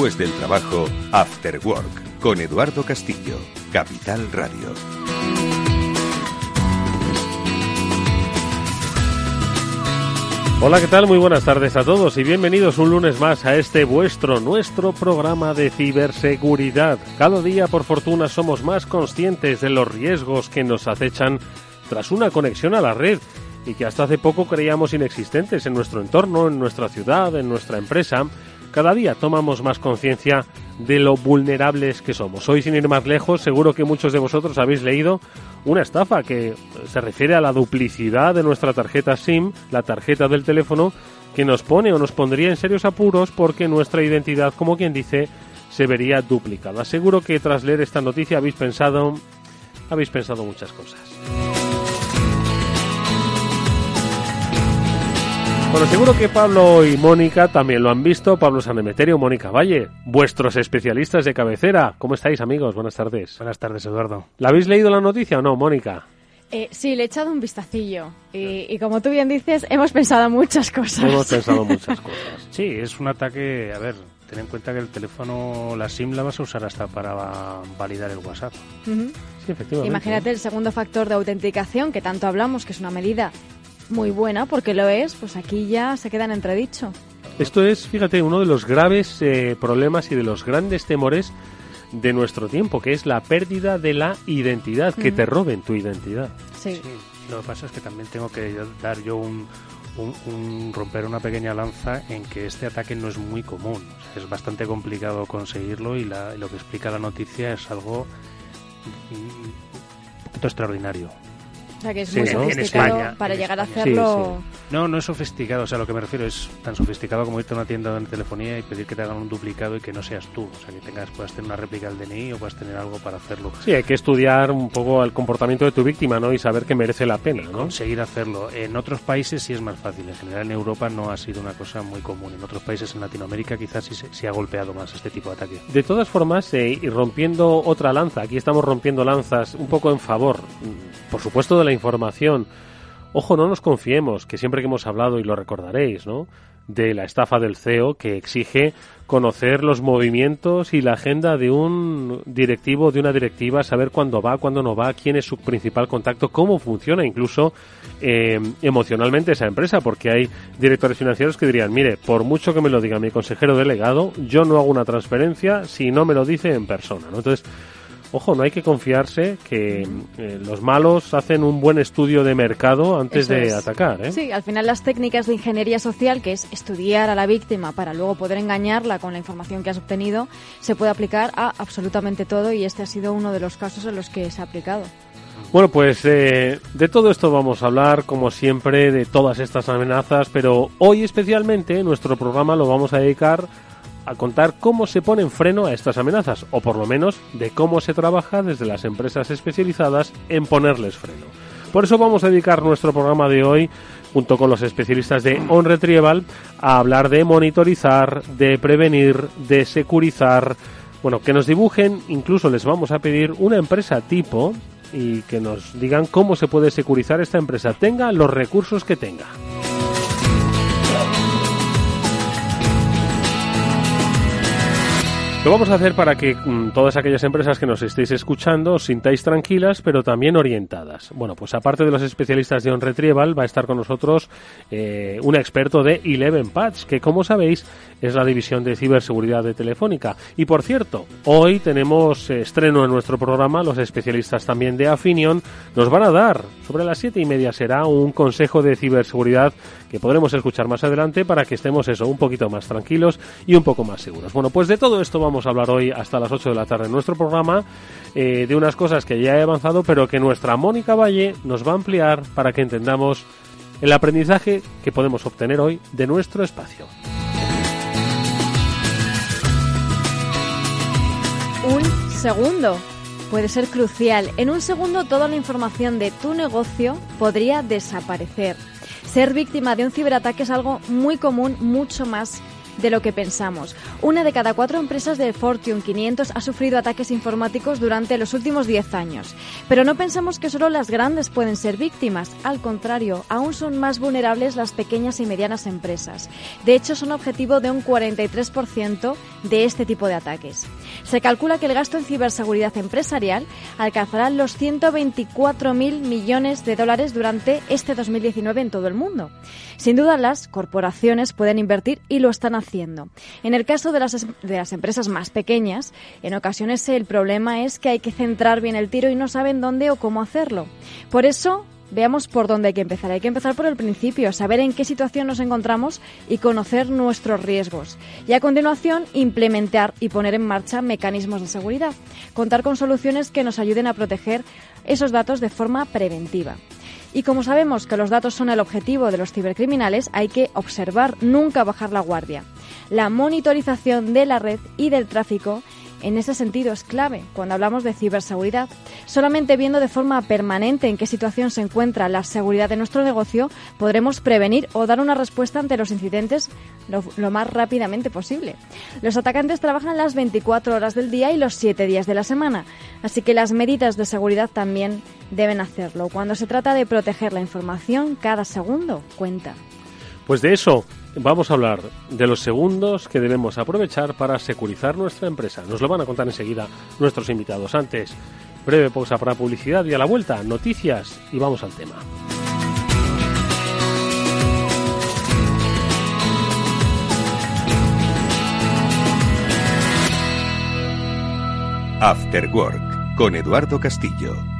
Después del trabajo, After Work, con Eduardo Castillo, Capital Radio. Hola, ¿qué tal? Muy buenas tardes a todos y bienvenidos un lunes más a este vuestro, nuestro programa de ciberseguridad. Cada día, por fortuna, somos más conscientes de los riesgos que nos acechan tras una conexión a la red y que hasta hace poco creíamos inexistentes en nuestro entorno, en nuestra ciudad, en nuestra empresa. Cada día tomamos más conciencia de lo vulnerables que somos. Hoy, sin ir más lejos, seguro que muchos de vosotros habéis leído una estafa que se refiere a la duplicidad de nuestra tarjeta SIM, la tarjeta del teléfono, que nos pone o nos pondría en serios apuros porque nuestra identidad, como quien dice, se vería duplicada. Seguro que tras leer esta noticia habéis pensado, habéis pensado muchas cosas. Bueno, seguro que Pablo y Mónica también lo han visto. Pablo Sanemeterio, Mónica Valle, vuestros especialistas de cabecera. ¿Cómo estáis, amigos? Buenas tardes. Buenas tardes, Eduardo. ¿La habéis leído la noticia o no, Mónica? Eh, sí, le he echado un vistacillo. Y, y, como tú bien dices, hemos pensado muchas cosas. Hemos pensado muchas cosas. Sí, es un ataque. A ver, ten en cuenta que el teléfono, la SIM, la vas a usar hasta para validar el WhatsApp. Uh -huh. Sí, efectivamente. Imagínate el segundo factor de autenticación, que tanto hablamos, que es una medida muy buena, porque lo es, pues aquí ya se queda en entredicho. Esto es, fíjate, uno de los graves eh, problemas y de los grandes temores de nuestro tiempo, que es la pérdida de la identidad, que uh -huh. te roben tu identidad. Sí. sí. Lo que pasa es que también tengo que dar yo un, un, un, romper una pequeña lanza en que este ataque no es muy común. O sea, es bastante complicado conseguirlo y la, lo que explica la noticia es algo un poquito extraordinario. O sea, que es Sí, muy ¿no? En sofisticado España, para en llegar a España. hacerlo. No, no es sofisticado, o sea, lo que me refiero es tan sofisticado como irte a una tienda de telefonía y pedir que te hagan un duplicado y que no seas tú, o sea, que tengas puedas tener una réplica del DNI o puedas tener algo para hacerlo. Sí, hay que estudiar un poco el comportamiento de tu víctima, ¿no? Y saber que merece la pena, ¿no? Conseguir hacerlo. En otros países sí es más fácil, en general en Europa no ha sido una cosa muy común, en otros países en Latinoamérica quizás sí, se- sí ha golpeado más este tipo de ataque. De todas formas, eh, y rompiendo otra lanza, aquí estamos rompiendo lanzas un poco en favor, mm, por supuesto, de la información. Ojo, no nos confiemos, que siempre que hemos hablado, y lo recordaréis, ¿no? De la estafa del CEO que exige conocer los movimientos y la agenda de un directivo, de una directiva, saber cuándo va, cuándo no va, quién es su principal contacto, cómo funciona incluso eh, emocionalmente esa empresa, porque hay directores financieros que dirían, mire, por mucho que me lo diga mi consejero delegado, yo no hago una transferencia si no me lo dice en persona, ¿no? Entonces, Ojo, no hay que confiarse que eh, los malos hacen un buen estudio de mercado antes Eso de es. atacar, ¿eh? Sí, al final las técnicas de ingeniería social, que es estudiar a la víctima para luego poder engañarla con la información que has obtenido, se puede aplicar a absolutamente todo y este ha sido uno de los casos en los que se ha aplicado. Bueno, pues eh, de todo esto vamos a hablar, como siempre, de todas estas amenazas, pero hoy especialmente nuestro programa lo vamos a dedicar a contar cómo se pone en freno a estas amenazas, o por lo menos de cómo se trabaja desde las empresas especializadas en ponerles freno. Por eso vamos a dedicar nuestro programa de hoy, junto con los especialistas de On Retrieval, a hablar de monitorizar, de prevenir, de securizar, bueno, que nos dibujen, incluso les vamos a pedir una empresa tipo y que nos digan cómo se puede securizar esta empresa, tenga los recursos que tenga. Lo vamos a hacer para que mm, todas aquellas empresas que nos estéis escuchando os sintáis tranquilas, pero también orientadas. Bueno, pues aparte de los especialistas de On Retrieval, va a estar con nosotros eh, un experto de Eleven Patch, que como sabéis es la división de ciberseguridad de Telefónica. Y por cierto, hoy tenemos eh, estreno en nuestro programa, los especialistas también de Afinion nos van a dar, sobre las siete y media será, un consejo de ciberseguridad que podremos escuchar más adelante para que estemos eso, un poquito más tranquilos y un poco más seguros. Bueno, pues de todo esto vamos a hablar hoy hasta las 8 de la tarde en nuestro programa, eh, de unas cosas que ya he avanzado, pero que nuestra Mónica Valle nos va a ampliar para que entendamos el aprendizaje que podemos obtener hoy de nuestro espacio. Un segundo puede ser crucial. En un segundo toda la información de tu negocio podría desaparecer. Ser víctima de un ciberataque es algo muy común, mucho más de lo que pensamos. Una de cada cuatro empresas del Fortune 500 ha sufrido ataques informáticos durante los últimos 10 años. Pero no pensamos que solo las grandes pueden ser víctimas. Al contrario, aún son más vulnerables las pequeñas y medianas empresas. De hecho, son objetivo de un 43% de este tipo de ataques. Se calcula que el gasto en ciberseguridad empresarial alcanzará los 124.000 millones de dólares durante este 2019 en todo el mundo. Sin duda, las corporaciones pueden invertir y lo están haciendo. En el caso de las, de las empresas más pequeñas, en ocasiones el problema es que hay que centrar bien el tiro y no saben dónde o cómo hacerlo. Por eso, veamos por dónde hay que empezar. Hay que empezar por el principio, saber en qué situación nos encontramos y conocer nuestros riesgos. Y a continuación, implementar y poner en marcha mecanismos de seguridad. Contar con soluciones que nos ayuden a proteger esos datos de forma preventiva. Y como sabemos que los datos son el objetivo de los cibercriminales, hay que observar, nunca bajar la guardia. La monitorización de la red y del tráfico en ese sentido es clave cuando hablamos de ciberseguridad. Solamente viendo de forma permanente en qué situación se encuentra la seguridad de nuestro negocio, podremos prevenir o dar una respuesta ante los incidentes lo, más rápidamente posible. Los atacantes trabajan las 24 horas del día y los 7 días de la semana, así que las medidas de seguridad también deben hacerlo. Cuando se trata de proteger la información, cada segundo cuenta. Pues de eso vamos a hablar de los segundos que debemos aprovechar para securizar nuestra empresa. Nos lo van a contar enseguida nuestros invitados. Antes, breve pausa para publicidad y a la vuelta, noticias y vamos al tema. After Work con Eduardo Castillo.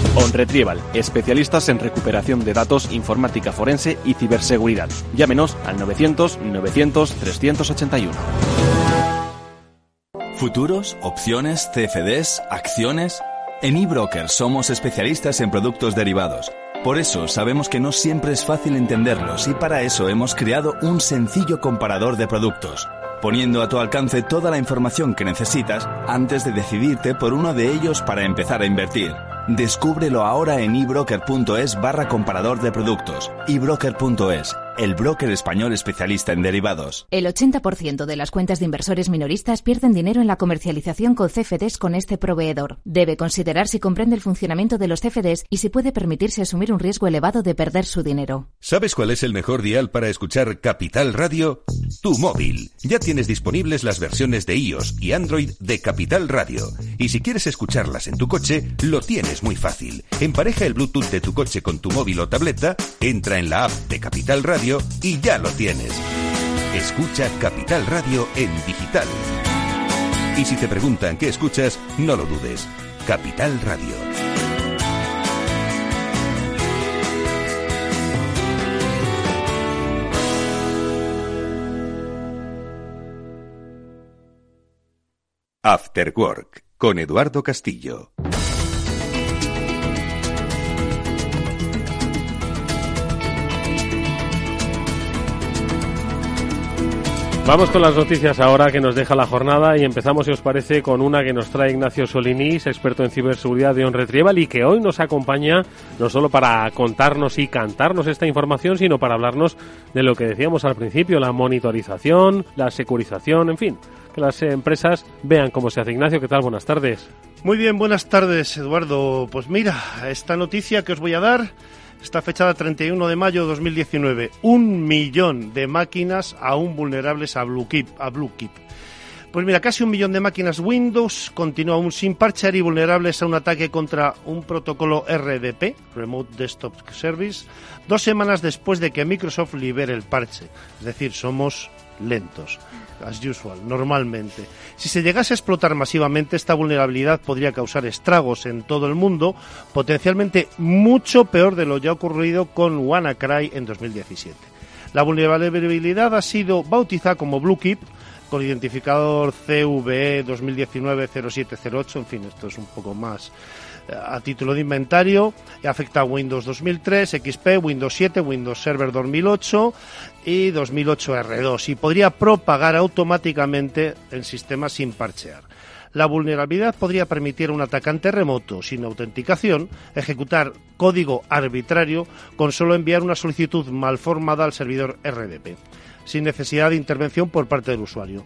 OnRetrieval, especialistas en recuperación de datos, informática forense y ciberseguridad. Llámenos al 900-900-381. Futuros, opciones, CFDs, acciones. En eBroker somos especialistas en productos derivados. Por eso sabemos que no siempre es fácil entenderlos y para eso hemos creado un sencillo comparador de productos, poniendo a tu alcance toda la información que necesitas antes de decidirte por uno de ellos para empezar a invertir. Descúbrelo ahora en ebroker.es barra comparador de productos. ebroker.es el broker español especialista en derivados. El 80% de las cuentas de inversores minoristas pierden dinero en la comercialización con CFDs con este proveedor. Debe considerar si comprende el funcionamiento de los CFDs y si puede permitirse asumir un riesgo elevado de perder su dinero. ¿Sabes cuál es el mejor dial para escuchar Capital Radio? Tu móvil. Ya tienes disponibles las versiones de iOS y Android de Capital Radio. Y si quieres escucharlas en tu coche, lo tienes muy fácil. Empareja el Bluetooth de tu coche con tu móvil o tableta, entra en la app de Capital Radio y ya lo tienes. Escucha Capital Radio en digital. Y si te preguntan qué escuchas, no lo dudes. Capital Radio. After Work con Eduardo Castillo. Vamos con las noticias ahora que nos deja la jornada y empezamos, si os parece, con una que nos trae Ignacio Solinís, experto en ciberseguridad de OnRetrieval y que hoy nos acompaña no solo para contarnos y cantarnos esta información, sino para hablarnos de lo que decíamos al principio, la monitorización, la securización, en fin, que las empresas vean cómo se hace. Ignacio, ¿qué tal? Buenas tardes. Muy bien, buenas tardes, Eduardo. Pues mira, esta noticia que os voy a dar está fechada 31 de mayo de 2019. Un millón de máquinas aún vulnerables a BlueKeep. Pues mira, casi un millón de máquinas Windows continúa aún sin parchear y vulnerables a un ataque contra un protocolo RDP, Remote Desktop Service, dos semanas después de que Microsoft libere el parche. Es decir, somos lentos as usual, normalmente. Si se llegase a explotar masivamente, esta vulnerabilidad podría causar estragos en todo el mundo, potencialmente mucho peor de lo ya ocurrido con WannaCry en 2017. La vulnerabilidad ha sido bautizada como BlueKeep, con identificador CVE 2019-0708, en fin, esto es un poco más a título de inventario, afecta a Windows 2003, XP, Windows 7, Windows Server 2008 y 2008 R2 y podría propagar automáticamente el sistema sin parchear. La vulnerabilidad podría permitir a un atacante remoto sin autenticación ejecutar código arbitrario con solo enviar una solicitud mal formada al servidor RDP, sin necesidad de intervención por parte del usuario.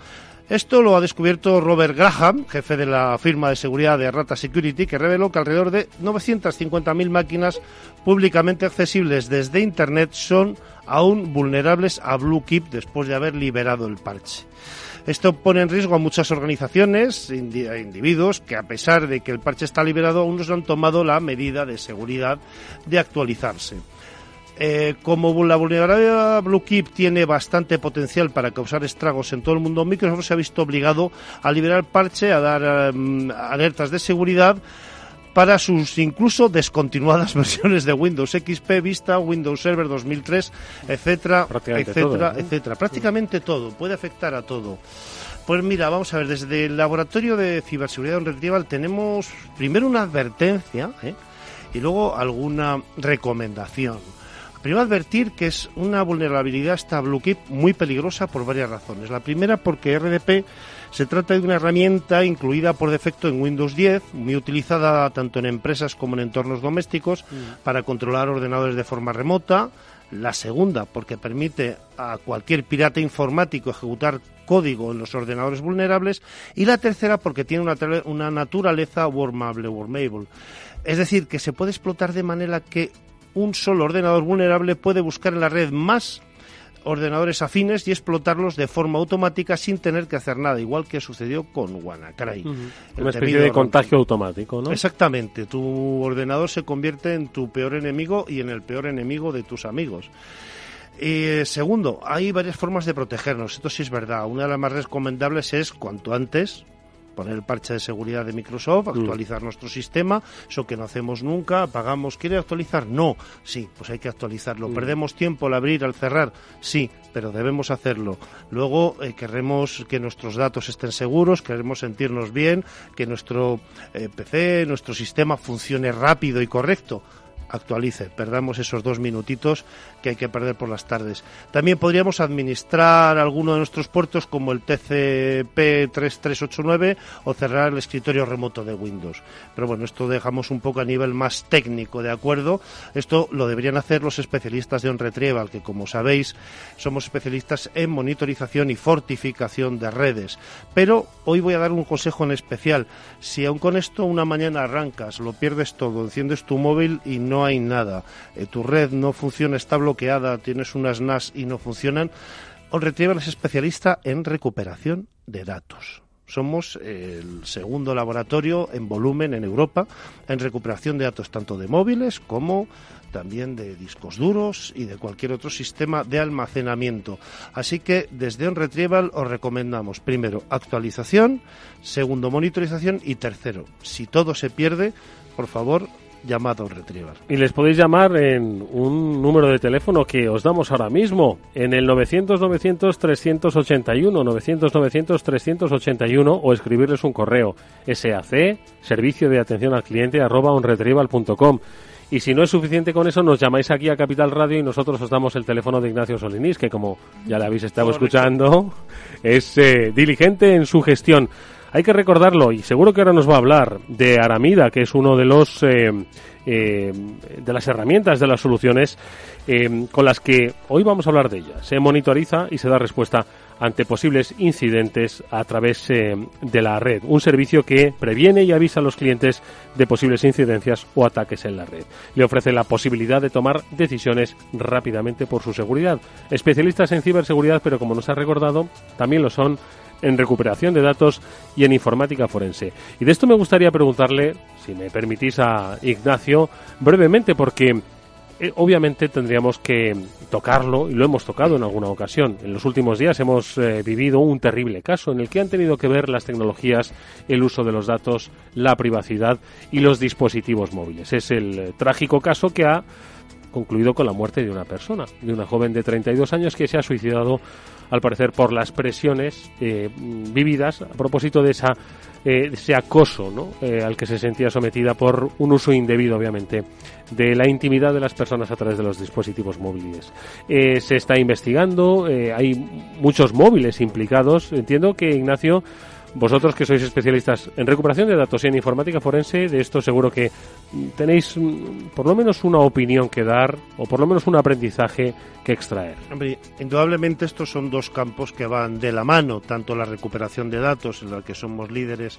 Esto lo ha descubierto Robert Graham, jefe de la firma de seguridad de Rata Security, que reveló que alrededor de 950.000 máquinas públicamente accesibles desde Internet son aún vulnerables a BlueKeep después de haber liberado el parche. Esto pone en riesgo a muchas organizaciones, e individuos, que a pesar de que el parche está liberado, aún no han tomado la medida de seguridad de actualizarse. Eh, como la vulnerabilidad BlueKeep tiene bastante potencial para causar estragos en todo el mundo, Microsoft se ha visto obligado a liberar parche, a dar em, alertas de seguridad para sus incluso descontinuadas versiones de Windows XP, Vista, Windows Server 2003, etcétera, etcétera, etcétera. Prácticamente todo, puede afectar a todo. Pues mira, vamos a ver, desde el laboratorio de ciberseguridad en Retrieval tenemos primero una advertencia ¿eh? y luego alguna recomendación. Primero advertir que es una vulnerabilidad esta BlueKeep muy peligrosa por varias razones. La primera porque RDP se trata de una herramienta incluida por defecto en Windows 10, muy utilizada tanto en empresas como en entornos domésticos mm. para controlar ordenadores de forma remota. La segunda, porque permite a cualquier pirata informático ejecutar código en los ordenadores vulnerables. Y la tercera, porque tiene una, una naturaleza wormable, wormable. Es decir, que se puede explotar de manera que un solo ordenador vulnerable puede buscar en la red más ordenadores afines y explotarlos de forma automática sin tener que hacer nada, igual que sucedió con WannaCry. Una especie de contagio automático, ¿no? Exactamente, tu ordenador se convierte en tu peor enemigo y en el peor enemigo de tus amigos. Y segundo, hay varias formas de protegernos, esto sí es verdad. Una de las más recomendables es cuanto antes, poner el parche de seguridad de Microsoft, mm. actualizar nuestro sistema, eso que no hacemos nunca, apagamos, ¿quiere actualizar? No, sí, pues hay que actualizarlo. Mm. ¿Perdemos tiempo al abrir, al cerrar? Sí, pero debemos hacerlo. Luego eh, queremos que nuestros datos estén seguros, queremos sentirnos bien, que nuestro eh, PC, nuestro sistema funcione rápido y correcto actualice, perdamos esos dos minutitos que hay que perder por las tardes. También podríamos administrar alguno de nuestros puertos como el TCP 3389 o cerrar el escritorio remoto de Windows. Pero bueno, esto dejamos un poco a nivel más técnico, ¿de acuerdo? Esto lo deberían hacer los especialistas de OnRetrieval, que como sabéis somos especialistas en monitorización y fortificación de redes. Pero hoy voy a dar un consejo en especial. Si aún con esto una mañana arrancas, lo pierdes todo, enciendes tu móvil y no hay nada, eh, tu red no funciona, está bloqueada, tienes unas NAS y no funcionan, OnRetrieval es especialista en recuperación de datos. Somos el segundo laboratorio en volumen en Europa en recuperación de datos tanto de móviles como también de discos duros y de cualquier otro sistema de almacenamiento. Así que desde OnRetrieval os recomendamos primero actualización, segundo monitorización y tercero, si todo se pierde, por favor llamado Retriever. Y les podéis llamar en un número de teléfono que os damos ahora mismo, en el 900-900-381, 900-900-381 o escribirles un correo, SAC, servicio de atención al cliente, arroba onretrieval.com. Y si no es suficiente con eso, nos llamáis aquí a Capital Radio y nosotros os damos el teléfono de Ignacio Solinís, que como ya le habéis estado escuchando, es eh, diligente en su gestión. Hay que recordarlo, y seguro que ahora nos va a hablar de Aramida, que es uno de los eh, eh, de las herramientas de las soluciones eh, con las que hoy vamos a hablar de ella. Se monitoriza y se da respuesta ante posibles incidentes a través de la red. Un servicio que previene y avisa a los clientes de posibles incidencias o ataques en la red. Le ofrece la posibilidad de tomar decisiones rápidamente por su seguridad. Especialistas en ciberseguridad, pero como nos ha recordado, también lo son en recuperación de datos y en informática forense. Y de esto me gustaría preguntarle, si me permitís a Ignacio, brevemente, porque eh, obviamente tendríamos que tocarlo y lo hemos tocado en alguna ocasión. En los últimos días hemos eh, vivido un terrible caso en el que han tenido que ver las tecnologías, el uso de los datos, la privacidad y los dispositivos móviles. Es el eh, trágico caso que ha concluido con la muerte de una persona, de una joven de 32 años que se ha suicidado, al parecer, por las presiones eh, vividas a propósito de esa eh, ese acoso ¿no? eh, al que se sentía sometida por un uso indebido, obviamente, de la intimidad de las personas a través de los dispositivos móviles. Eh, se está investigando, hay muchos móviles implicados. Entiendo que, Ignacio, vosotros que sois especialistas en recuperación de datos y en informática forense, de esto seguro que tenéis mm, por lo menos una opinión que dar o por lo menos un aprendizaje que extraer. Hombre, indudablemente estos son dos campos que van de la mano, tanto la recuperación de datos, en la que somos líderes,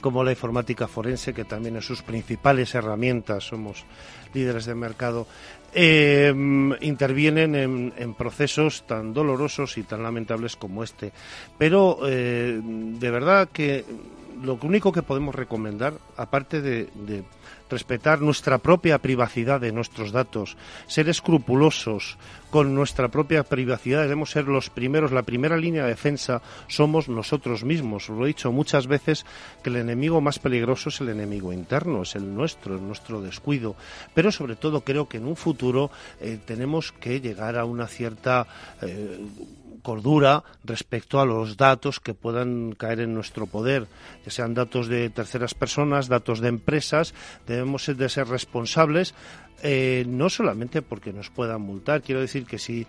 como la informática forense, que también en sus principales herramientas somos líderes de mercado, eh, intervienen en, procesos tan dolorosos y tan lamentables como este. Pero eh, de verdad que lo único que podemos recomendar, aparte de, respetar nuestra propia privacidad de nuestros datos, ser escrupulosos con nuestra propia privacidad, debemos ser los primeros, la primera línea de defensa somos nosotros mismos. Lo he dicho muchas veces que el enemigo más peligroso es el enemigo interno, es el nuestro, es nuestro descuido. Pero sobre todo creo que en un futuro eh, tenemos que llegar a una cierta eh, cordura respecto a los datos que puedan caer en nuestro poder, ya sean datos de terceras personas, datos de empresas, debemos de ser responsables, eh, no solamente porque nos puedan multar, quiero decir que si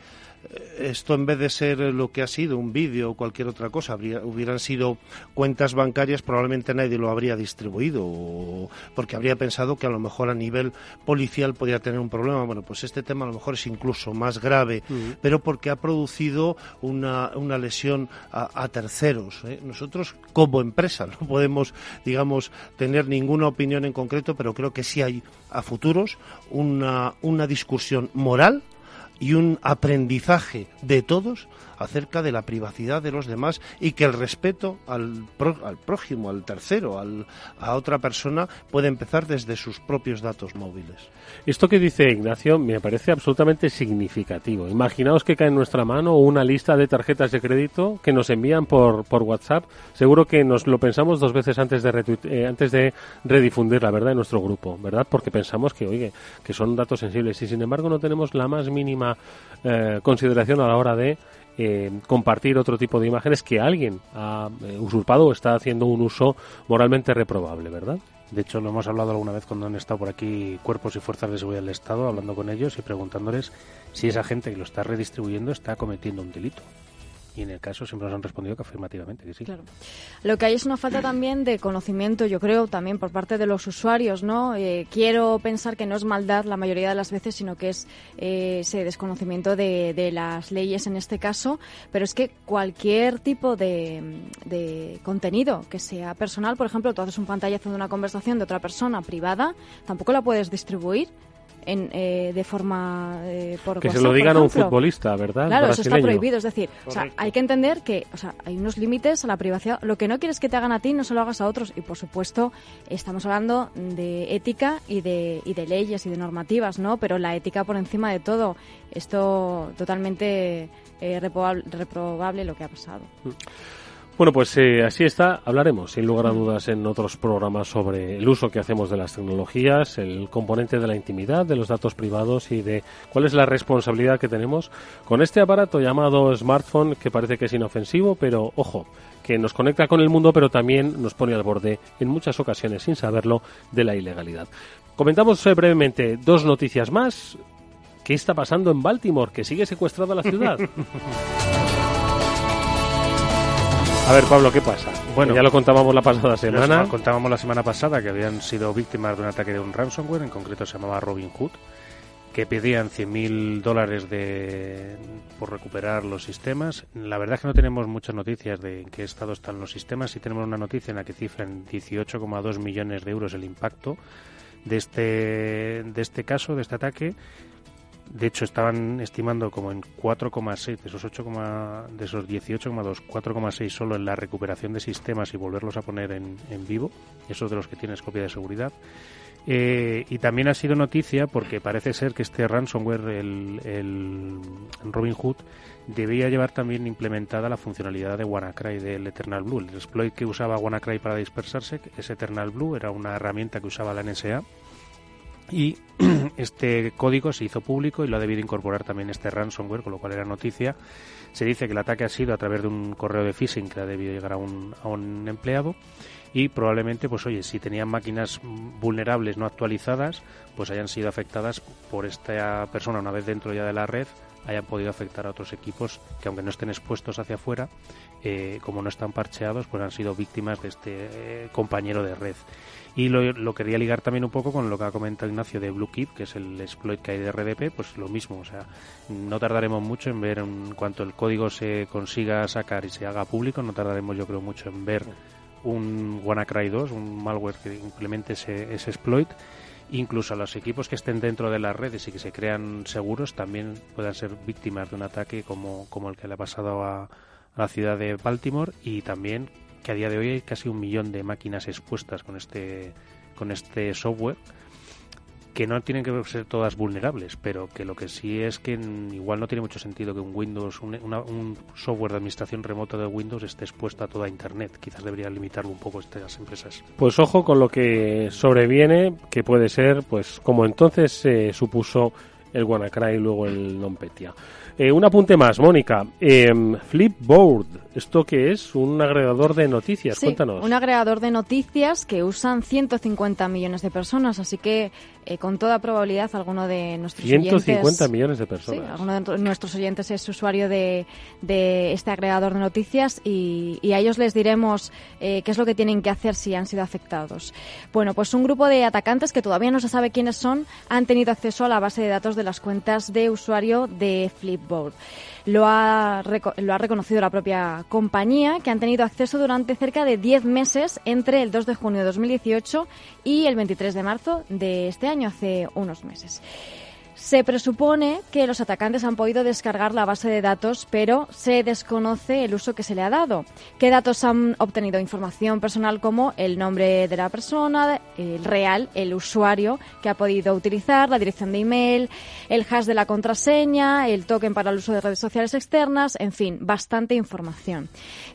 esto en vez de ser lo que ha sido un vídeo o cualquier otra cosa, habría, hubieran sido cuentas bancarias, probablemente nadie lo habría distribuido, porque habría pensado que a lo mejor a nivel policial podría tener un problema. Bueno, pues este tema a lo mejor es incluso más grave, pero porque ha producido una, una lesión a, terceros. ¿eh? Nosotros, como empresa, no podemos, digamos, tener ninguna opinión en concreto, pero creo que sí hay a futuros una, una discusión moral y un aprendizaje de todos acerca de la privacidad de los demás y que el respeto al, al prójimo, al tercero, al, a otra persona puede empezar desde sus propios datos móviles. Esto que dice Ignacio me parece absolutamente significativo. Imaginaos que cae en nuestra mano una lista de tarjetas de crédito que nos envían por, por WhatsApp. Seguro que nos lo pensamos dos veces antes de, eh, antes de redifundir la verdad en nuestro grupo, ¿verdad? Porque pensamos que, oye, que son datos sensibles y sin embargo no tenemos la más mínima eh, consideración a la hora de eh, compartir otro tipo de imágenes que alguien ha eh, usurpado o está haciendo un uso moralmente reprobable, ¿verdad? De hecho, lo hemos hablado alguna vez cuando han estado por aquí cuerpos y fuerzas de seguridad del Estado, hablando con ellos y preguntándoles si esa gente que lo está redistribuyendo está cometiendo un delito. Y en el caso siempre nos han respondido que afirmativamente, que sí. Claro. Lo que hay es una falta también de conocimiento, yo creo, también por parte de los usuarios, ¿no? Eh, quiero pensar que no es maldad la mayoría de las veces, sino que es eh, ese desconocimiento de, de, las leyes en este caso, pero es que cualquier tipo de, de, contenido que sea personal, por ejemplo, tú haces un pantallazo de una conversación de otra persona privada, tampoco la puedes distribuir en, eh, de forma eh, por que se lo digan a un futbolista, ¿verdad? Claro, eso está prohibido. Es decir, o sea, hay que entender que o sea, hay unos límites a la privacidad. Lo que no quieres que te hagan a ti, no se lo hagas a otros. Y por supuesto, estamos hablando de ética y de, y de leyes y de normativas, ¿no? Pero la ética por encima de todo. Esto totalmente eh, reprobable, reprobable lo que ha pasado. Mm. Bueno, pues eh, así está. Hablaremos, sin lugar a dudas, en otros programas sobre el uso que hacemos de las tecnologías, el componente de la intimidad, de los datos privados y de cuál es la responsabilidad que tenemos con este aparato llamado smartphone, que parece que es inofensivo, pero ojo, que nos conecta con el mundo, pero también nos pone al borde, en muchas ocasiones, sin saberlo, de la ilegalidad. Comentamos eh, brevemente dos noticias más. ¿Qué está pasando en Baltimore? Que sigue secuestrada la ciudad. A ver, Pablo, ¿qué pasa? Bueno, ya lo contábamos la pasada semana. Lo contábamos la semana pasada que habían sido víctimas de un ataque de un ransomware, en concreto se llamaba Robin Hood, que pedían 100.000 dólares de, por recuperar los sistemas. La verdad es que no tenemos muchas noticias de en qué estado están los sistemas. Sí tenemos una noticia en la que cifran 18,2 millones de euros el impacto de este, de este caso, de este ataque de hecho, estaban estimando como en 4,6 de esos 8, de esos 18,2, 4,6 solo en la recuperación de sistemas y volverlos a poner en, en vivo, esos de los que tienes copia de seguridad. Eh, y también ha sido noticia porque parece ser que este ransomware, el, el Robin Hood, debía llevar también implementada la funcionalidad de WannaCry del Eternal Blue. El exploit que usaba WannaCry para dispersarse, ese Eternal Blue, era una herramienta que usaba la NSA y este código se hizo público y lo ha debido incorporar también este ransomware, con lo cual era noticia. Se dice que el ataque ha sido a través de un correo de phishing que ha debido llegar a un, a un empleado y probablemente, pues oye, si tenían máquinas vulnerables no actualizadas, pues hayan sido afectadas por esta persona una vez dentro ya de la red hayan podido afectar a otros equipos que aunque no estén expuestos hacia afuera, eh, como no están parcheados, pues han sido víctimas de este eh, compañero de red. Y lo, quería ligar también un poco con lo que ha comentado Ignacio de Bluekeep, que es el exploit que hay de RDP, pues lo mismo, o sea, no tardaremos mucho en ver en cuanto el código se consiga sacar y se haga público, no tardaremos yo creo mucho en ver un WannaCry 2, un malware que implemente ese, ese exploit incluso a los equipos que estén dentro de las redes y que se crean seguros también puedan ser víctimas de un ataque como, como el que le ha pasado a, a la ciudad de Baltimore y también que a día de hoy hay casi un millón de máquinas expuestas con este, con este software que no tienen que ser todas vulnerables, pero que lo que sí es que igual no tiene mucho sentido que un Windows, un, software de administración remota de Windows esté expuesto a toda Internet. Quizás debería limitarlo un poco estas empresas. Pues ojo con lo que sobreviene, que puede ser, pues como entonces se supuso el WannaCry y luego el NonPetya. Eh, un apunte más, Mónica. Eh, Flipboard, ¿esto qué es? Un agregador de noticias, sí, cuéntanos. Un agregador de noticias que usan 150 millones de personas, así que eh, con toda probabilidad alguno de nuestros 150 millones de personas. Sí, alguno de nuestros oyentes es usuario de, de este agregador de noticias y, y a ellos les diremos eh, qué es lo que tienen que hacer si han sido afectados. Bueno, pues un grupo de atacantes que todavía no se sabe quiénes son han tenido acceso a la base de datos de las cuentas de usuario de Flip lo ha, lo ha reconocido la propia compañía, que han tenido acceso durante cerca de 10 meses entre el 2 de junio de 2018 y el 23 de marzo de este año, hace unos meses. Se presupone que los atacantes han podido descargar la base de datos, pero se desconoce el uso que se le ha dado. ¿Qué datos han obtenido? Información personal como el nombre de la persona, el real, el usuario que ha podido utilizar, la dirección de email, el hash de la contraseña, el token para el uso de redes sociales externas, en fin, bastante información.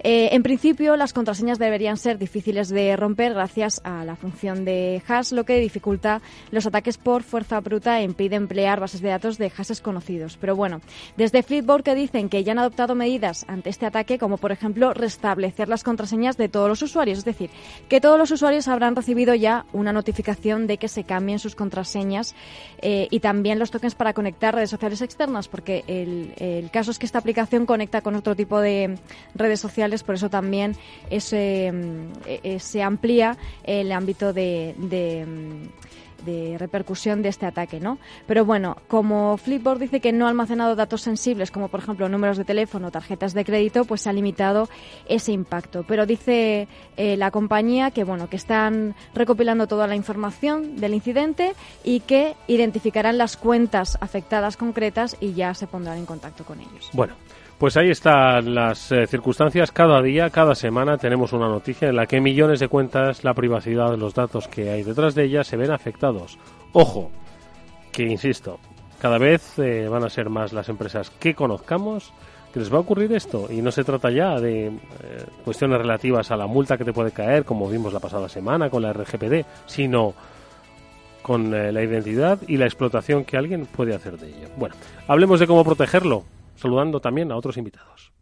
Eh, en principio, las contraseñas deberían ser difíciles de romper gracias a la función de hash, lo que dificulta los ataques por fuerza bruta e impide emplear bases de datos de hashes conocidos. Pero bueno, desde Flipboard que dicen que ya han adoptado medidas ante este ataque, como por ejemplo restablecer las contraseñas de todos los usuarios. Es decir, que todos los usuarios habrán recibido ya una notificación de que se cambien sus contraseñas eh, y también los tokens para conectar redes sociales externas, porque el, caso es que esta aplicación conecta con otro tipo de redes sociales, por eso también ese, eh, se amplía el ámbito de repercusión de este ataque, ¿no? Pero bueno, como Flipboard dice que no ha almacenado datos sensibles, como por ejemplo números de teléfono, tarjetas de crédito, pues se ha limitado ese impacto. Pero dice eh, la compañía que bueno, que están recopilando toda la información del incidente y que identificarán las cuentas afectadas concretas y ya se pondrán en contacto con ellos. Bueno, pues ahí están las eh, circunstancias. Cada día, cada semana tenemos una noticia en la que millones de cuentas, la privacidad, los datos que hay detrás de ellas se ven afectados. Ojo, que insisto, cada vez eh, van a ser más las empresas que conozcamos que les va a ocurrir esto. Y no se trata ya de eh, cuestiones relativas a la multa que te puede caer, como vimos la pasada semana con la RGPD, sino con la identidad y la explotación que alguien puede hacer de ello. Bueno, hablemos de cómo protegerlo saludando también a otros invitados.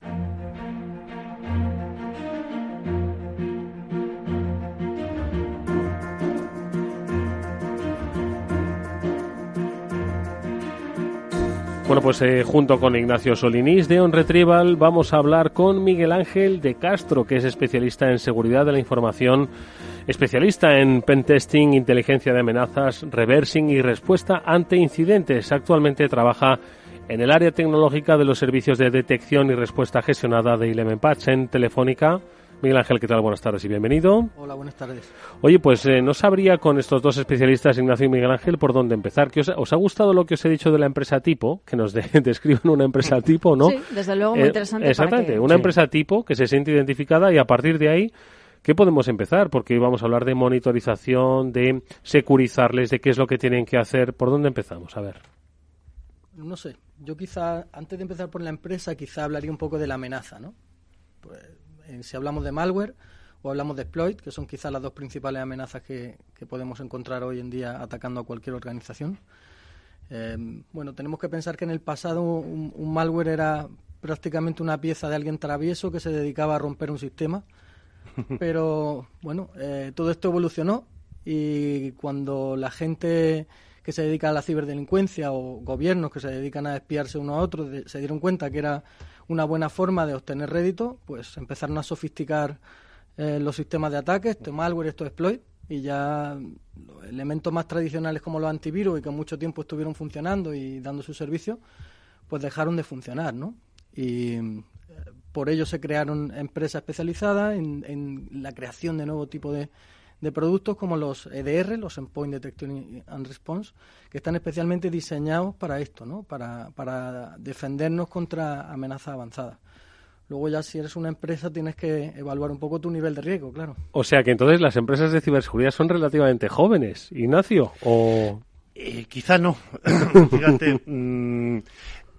Bueno, pues eh, junto con Ignacio Solinís de On Retrieval vamos a hablar con Miguel Ángel de Castro, que es especialista en seguridad de la información, especialista en pentesting, inteligencia de amenazas, reversing y respuesta ante incidentes. Actualmente trabaja el área tecnológica de los servicios de detección y respuesta gestionada de Ilemen Patch en Telefónica. Miguel Ángel, ¿qué tal? Buenas tardes y bienvenido. Hola, buenas tardes. Oye, pues eh, no sabría con estos dos especialistas, Ignacio y Miguel Ángel, por dónde empezar. ¿Os, os, ha gustado lo que os he dicho de la empresa tipo? Que nos describan una empresa tipo, ¿no? Sí, desde luego, muy Eh, interesante. exactamente, para que- una empresa tipo que se siente identificada y a partir de ahí, ¿qué podemos empezar? Porque hoy vamos a hablar de monitorización, de securizarles, de qué es lo que tienen que hacer. ¿Por dónde empezamos? A ver. No sé, yo quizá, antes de empezar por la empresa, quizá hablaría un poco de la amenaza, ¿no? Pues, eh, si hablamos de malware, o hablamos de exploit, que son quizás las dos principales amenazas que, podemos encontrar hoy en día atacando a cualquier organización. Em, bueno, tenemos que pensar que en el pasado un, malware era prácticamente una pieza de alguien travieso que se dedicaba a romper un sistema. Pero bueno, eh, todo esto evolucionó y cuando la gente que se dedica a la ciberdelincuencia o gobiernos que se dedican a espiarse uno a otro se dieron cuenta que era una buena forma de obtener rédito, pues empezaron a sofisticar eh, los sistemas de ataque, este malware, estos exploit, y ya los elementos más tradicionales como los antivirus y que mucho tiempo estuvieron funcionando y dando su servicio, pues dejaron de funcionar, ¿no? Y eh, por ello se crearon empresas especializadas en la creación de nuevo tipo de, de productos como los EDR, los Endpoint Detection and Response, que están especialmente diseñados para esto, ¿no? para, para defendernos contra amenazas avanzadas. Luego ya si eres una empresa tienes que evaluar un poco tu nivel de riesgo, claro. O sea que entonces las empresas de ciberseguridad son relativamente jóvenes, Ignacio, o... Eh, quizá no. Fíjate, mm,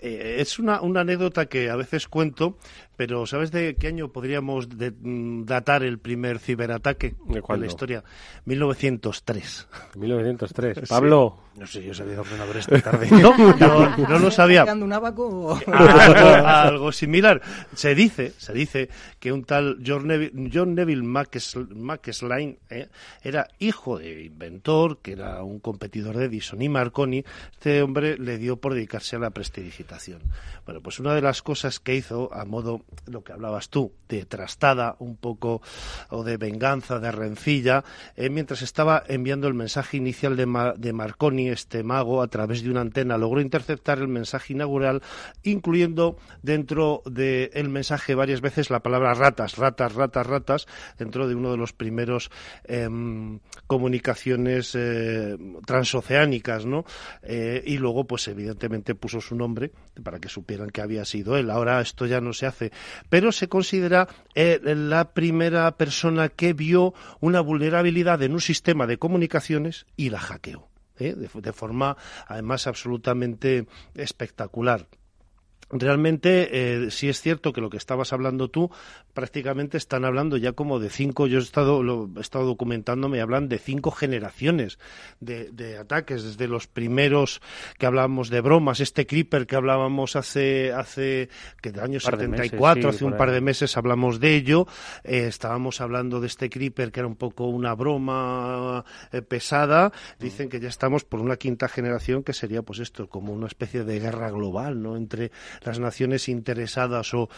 eh, es una, una, anécdota que a veces cuento pero ¿sabes de qué año podríamos mm, datar el primer ciberataque de, la historia? 1903. 1903. Pablo. No sé, yo sabía ordenador esta tarde. no, no, lo sabía. un abaco? algo, similar. Se dice, se dice que un tal John Neville, John Neville ¿eh? era hijo de inventor, que era un competidor de Edison y Marconi. Este hombre le dio por dedicarse a la prestidigitación. Bueno, pues una de las cosas que hizo a modo lo que hablabas tú, de trastada un poco o de venganza, de rencilla, eh, mientras estaba enviando el mensaje inicial de, de, Marconi, este mago, a través de una antena, logró interceptar el mensaje inaugural, incluyendo dentro del mensaje varias veces la palabra ratas, ratas, ratas, ratas, dentro de uno de los primeros em, comunicaciones eh, transoceánicas, ¿no? Eh, y luego, pues evidentemente puso su nombre para que supieran que había sido él. Ahora esto ya no se hace pero se considera eh, la primera persona que vio una vulnerabilidad en un sistema de comunicaciones y la hackeó. ¿eh? de, forma además absolutamente espectacular realmente eh, sí es cierto que lo que estabas hablando tú prácticamente están hablando ya como de cinco yo he estado lo he estado documentando me hablan de cinco generaciones de, de, ataques desde los primeros que hablábamos de bromas este creeper que hablábamos hace hace que del año 74 hace un par de meses hablamos de ello eh, estábamos hablando de este creeper que era un poco una broma eh, pesada dicen que ya estamos por una quinta generación que sería pues esto como una especie de guerra global no entre las naciones interesadas o,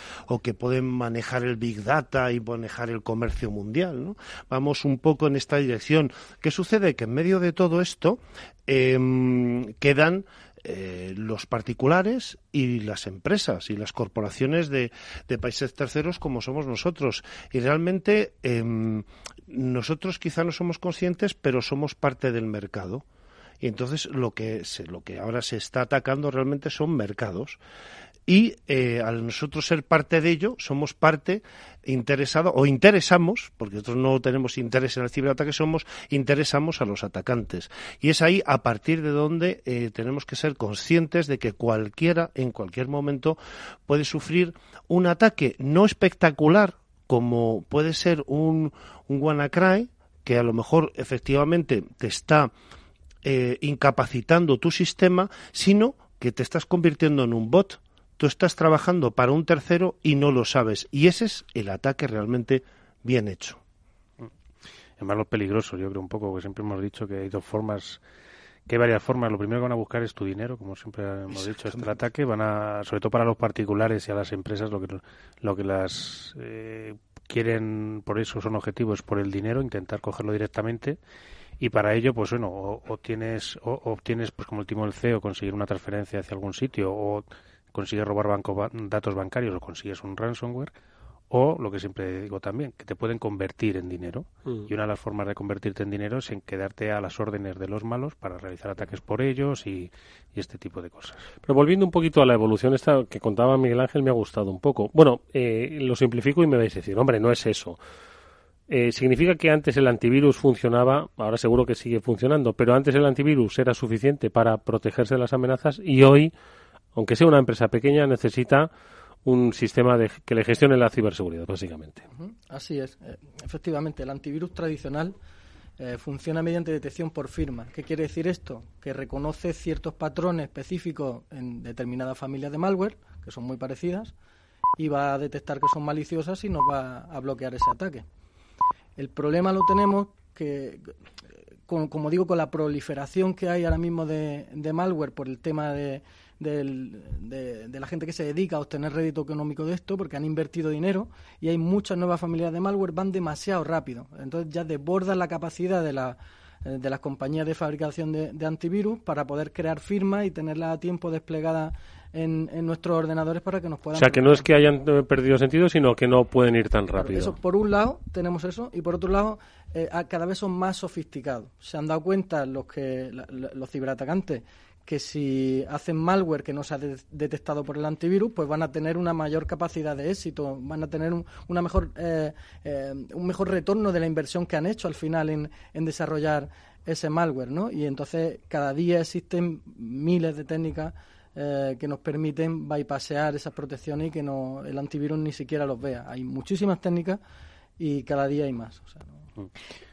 que pueden manejar el Big Data y manejar el comercio mundial. ¿no? Vamos un poco en esta dirección. ¿Qué sucede? Que en medio de todo esto em, quedan eh, los particulares y las empresas y las corporaciones de, países terceros como somos nosotros. Y realmente em, nosotros quizá no somos conscientes, pero somos parte del mercado. Y entonces lo que, lo que ahora se está atacando realmente son mercados y eh, al nosotros ser parte de ello, somos parte interesada o interesamos, porque nosotros no tenemos interés en el ciberataque, somos interesamos a los atacantes. Y es ahí a partir de donde eh, tenemos que ser conscientes de que cualquiera, en cualquier momento, puede sufrir un ataque no espectacular, como puede ser un, un WannaCry, que a lo mejor efectivamente te está eh, incapacitando tu sistema, sino que te estás convirtiendo en un bot tú estás trabajando para un tercero y no lo sabes. Y ese es el ataque realmente bien hecho. Es más lo peligroso, yo creo un poco, porque siempre hemos dicho que hay dos formas, que hay varias formas. Lo primero que van a buscar es tu dinero, como siempre hemos dicho, este ataque. Van a, sobre todo para los particulares y a las empresas, lo que, lo que las eh, quieren, por eso son objetivos, por el dinero, intentar cogerlo directamente y para ello pues bueno o, obtienes o, obtienes pues como el último el CEO conseguir una transferencia hacia algún sitio o consigues robar banco, datos bancarios o consigues un ransomware, o lo que siempre digo también, que te pueden convertir en dinero. Mm. Y una de las formas de convertirte en dinero es en quedarte a las órdenes de los malos para realizar ataques por ellos y, este tipo de cosas. Pero volviendo un poquito a la evolución esta que contaba Miguel Ángel, me ha gustado un poco. Bueno, eh, lo simplifico y me vais a decir, hombre, no es eso. Eh, significa que antes el antivirus funcionaba, ahora seguro que sigue funcionando, pero antes el antivirus era suficiente para protegerse de las amenazas y hoy aunque sea una empresa pequeña, necesita un sistema de, que le gestione la ciberseguridad, básicamente. Así es. Eh, efectivamente, el antivirus tradicional eh, funciona mediante detección por firma. ¿Qué quiere decir esto? Que reconoce ciertos patrones específicos en determinadas familias de malware, que son muy parecidas, y va a detectar que son maliciosas y nos va a bloquear ese ataque. El problema lo tenemos que, como digo, con la proliferación que hay ahora mismo de, malware por el tema de, de, la gente que se dedica a obtener rédito económico de esto, porque han invertido dinero y hay muchas nuevas familias de malware, van demasiado rápido. Entonces ya desbordan la capacidad de la eh, de las compañías de fabricación de, antivirus para poder crear firmas y tenerla a tiempo desplegada en, nuestros ordenadores para que nos puedan... O sea, que no es que hayan eh, perdido sentido, sino que no pueden ir tan rápido. Eso, por un lado, tenemos eso, y por otro lado, eh, cada vez son más sofisticados. Se han dado cuenta los, que, los ciberatacantes que si hacen malware que no se ha detectado por el antivirus, pues van a tener una mayor capacidad de éxito, van a tener un, una mejor, eh, eh, un mejor retorno de la inversión que han hecho al final en, en desarrollar ese malware, ¿no? Y entonces cada día existen miles de técnicas eh, que nos permiten bypassear esas protecciones y que no, el antivirus ni siquiera los vea. Hay muchísimas técnicas y cada día hay más. Mm.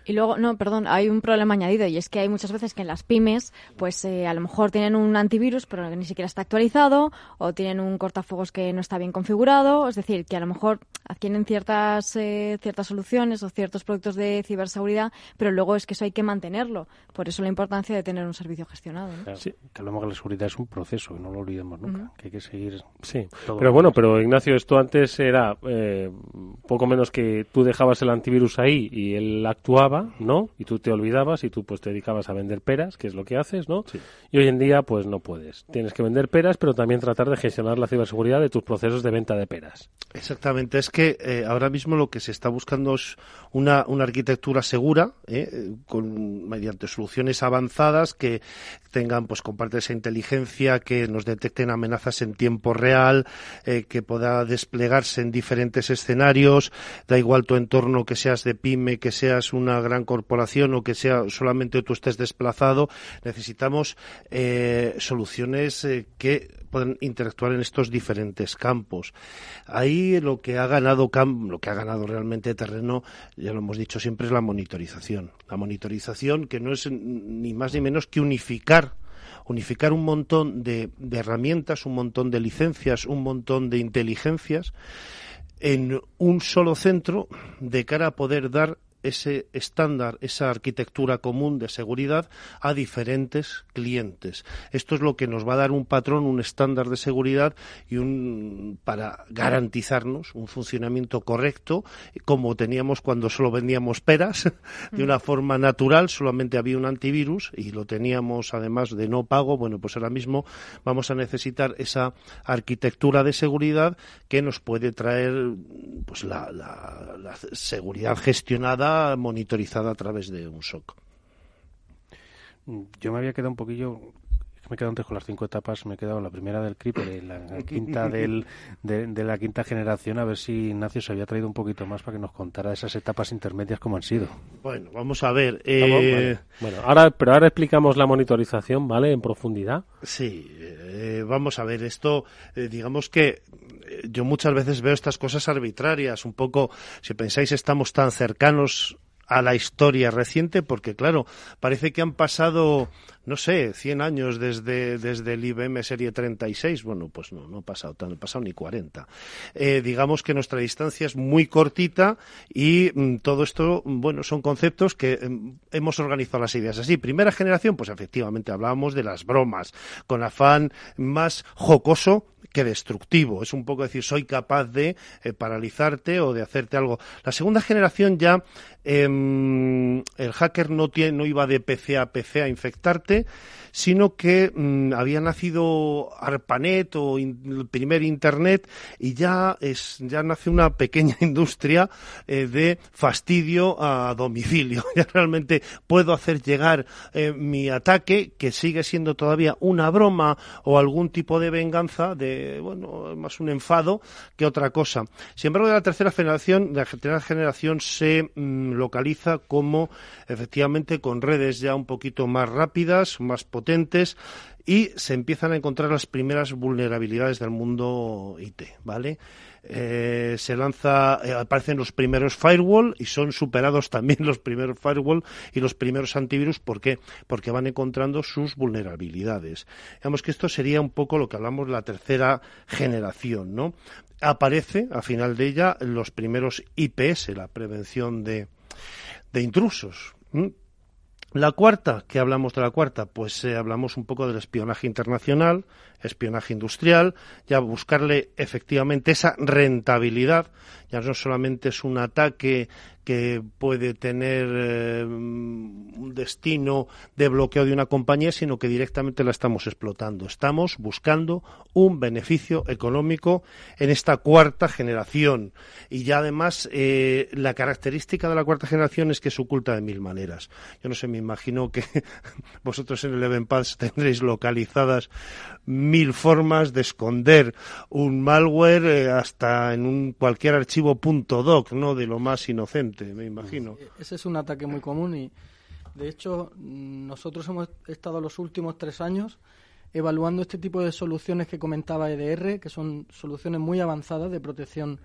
Y luego, no, perdón, hay un problema añadido y es que hay muchas veces que en las pymes, pues eh, a lo mejor tienen un antivirus pero ni siquiera está actualizado o tienen un cortafuegos que no está bien configurado, es decir, que a lo mejor adquieren ciertas eh, ciertas soluciones o ciertos productos de ciberseguridad, pero luego es que eso hay que mantenerlo. Por eso la importancia de tener un servicio gestionado. Sí, que hablamos que la seguridad es un proceso, y no lo olvidemos nunca, que hay que seguir. Sí, pero bueno, pero Ignacio, esto antes era eh, poco menos que tú dejabas el antivirus ahí y él actuaba ¿no? Y tú te olvidabas y tú pues te dedicabas a vender peras, que es lo que haces, ¿no? Y hoy en día pues no puedes. Tienes que vender peras, pero también tratar de gestionar la ciberseguridad de tus procesos de venta de peras. Exactamente, es que eh, ahora mismo lo que se está buscando es una, una arquitectura segura, ¿eh? con, mediante soluciones avanzadas que tengan, pues, comparte esa inteligencia, que nos detecten amenazas en tiempo real, eh, que pueda desplegarse en diferentes escenarios, da igual tu entorno que seas de pyme, que seas una gran corporación o que sea solamente tú estés desplazado, necesitamos eh, soluciones eh, que puedan interactuar en estos diferentes campos. Ahí lo que ha ganado lo que ha ganado realmente terreno, ya lo hemos dicho siempre, es la monitorización. La monitorización que no es ni más ni menos que unificar unificar un montón de, de herramientas, un montón de licencias, un montón de inteligencias en un solo centro de cara a poder dar ese estándar, esa arquitectura común de seguridad a diferentes clientes. Esto es lo que nos va a dar un patrón, un estándar de seguridad y un para garantizarnos un funcionamiento correcto, como teníamos cuando solo vendíamos peras, de una forma natural, solamente había un antivirus y lo teníamos además de no pago. Bueno, pues ahora mismo vamos a necesitar esa arquitectura de seguridad que nos puede traer pues la seguridad gestionada monitorizada a través de un SOC. Yo me había quedado un poquillo me he quedado antes con las cinco etapas, me he quedado en la primera del CRIP, la quinta del, de, la quinta generación, a ver si Ignacio se había traído un poquito más para que nos contara esas etapas intermedias cómo han sido. Bueno, vamos a ver. Eh, bueno, ahora, pero ahora explicamos la monitorización, ¿vale? En profundidad. Sí, eh, vamos a ver, esto, eh, digamos que yo muchas veces veo estas cosas arbitrarias, un poco, si pensáis, estamos tan cercanos a la historia reciente, porque claro, parece que han pasado, no sé, 100 años desde, desde el IBM Serie 36. Bueno, pues no, no ha pasado, no ha pasado ni 40. Eh, digamos que nuestra distancia es muy cortita y mm, todo esto, bueno, son conceptos que mm, hemos organizado las ideas así. Primera generación, pues efectivamente hablábamos de las bromas, con afán más jocoso que destructivo. Es un poco decir, soy capaz de eh, paralizarte o de hacerte algo. La segunda generación ya em, el hacker no, tiene, no iba de PC a PC a infectarte, sino que mm, había nacido ARPANET o el primer Internet y ya, es, ya nace una pequeña industria eh, de fastidio a domicilio. Ya realmente puedo hacer llegar eh, mi ataque, que sigue siendo todavía una broma o algún tipo de venganza, de, bueno, más un enfado que otra cosa. Sin embargo, de la tercera generación, la tercera generación se mm, localiza como efectivamente con redes ya un poquito más rápidas, más potentes y se empiezan a encontrar las primeras vulnerabilidades del mundo IT, ¿vale? Eh, se lanza, eh, aparecen los primeros firewall y son superados también los primeros firewall y los primeros antivirus. ¿Por qué? Porque van encontrando sus vulnerabilidades. Digamos que esto sería un poco lo que hablamos la tercera generación, ¿no? Aparece, a final de ella, los primeros IPS, la prevención de, de intrusos. La cuarta, ¿qué hablamos de la cuarta? Pues eh, hablamos un poco del espionaje internacional, espionaje industrial, ya buscarle efectivamente esa rentabilidad, ya no solamente es un ataque que puede tener eh, un destino de bloqueo de una compañía, sino que directamente la estamos explotando. Estamos buscando un beneficio económico en esta cuarta generación. Y ya además, eh, la característica de la cuarta generación es que se oculta de mil maneras. Yo no sé, me imagino que vosotros en el Event tendréis localizadas mil formas de esconder un malware eh, hasta en un cualquier archivo .doc, ¿no? De lo más inocente, me imagino. Ese es un ataque muy común y, de hecho, nosotros hemos estado los últimos tres años evaluando este tipo de soluciones que comentaba EDR, que son soluciones muy avanzadas de protección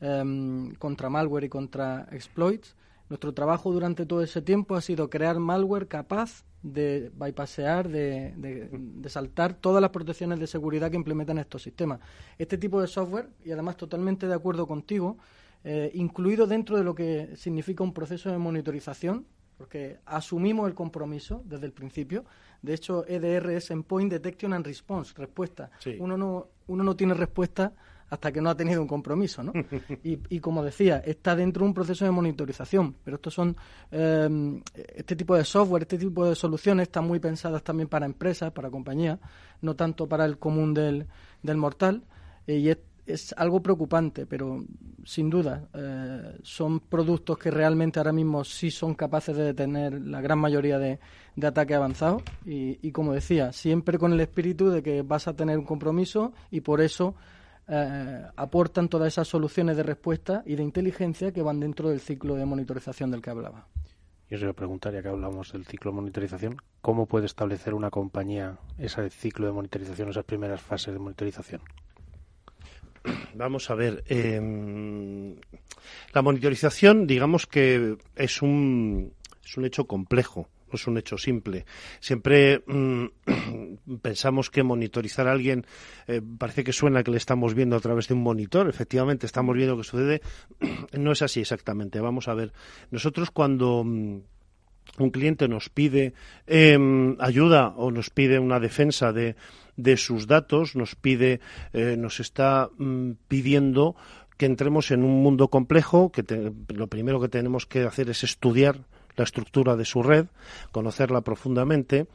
em, contra malware y contra exploits. Nuestro trabajo durante todo ese tiempo ha sido crear malware capaz de bypassear, de, de, saltar todas las protecciones de seguridad que implementan estos sistemas. Este tipo de software, y además totalmente de acuerdo contigo, eh, incluido dentro de lo que significa un proceso de monitorización, porque asumimos el compromiso desde el principio. De hecho, EDR es Endpoint Detection and Response, respuesta. Uno, no, uno no tiene respuesta hasta que no ha tenido un compromiso, ¿no? y, como decía, está dentro de un proceso de monitorización, pero estos son, em, este tipo de software, este tipo de soluciones están muy pensadas también para empresas, para compañías, no tanto para el común del, del mortal, eh, y es, es, algo preocupante, pero sin duda eh, son productos que realmente ahora mismo sí son capaces de detener la gran mayoría de, de ataques avanzados, y, y como decía, siempre con el espíritu de que vas a tener un compromiso y por eso eh, aportan todas esas soluciones de respuesta y de inteligencia que van dentro del ciclo de monitorización del que hablaba. Yo os voy a preguntar, ya que hablamos del ciclo de monitorización, ¿cómo puede establecer una compañía ese ciclo de monitorización, esas primeras fases de monitorización? Vamos a ver, em, la monitorización, digamos que es un, es un hecho complejo es un hecho simple. Siempre mm, pensamos que monitorizar a alguien eh, parece que suena que le estamos viendo a través de un monitor. Efectivamente, estamos viendo que sucede. no es así exactamente. Vamos a ver. Nosotros cuando mm, un cliente nos pide em, ayuda o nos pide una defensa de, de sus datos, nos pide, eh, nos está mm, pidiendo que entremos en un mundo complejo, que lo primero que tenemos que hacer es estudiar la estructura de su red, conocerla profundamente.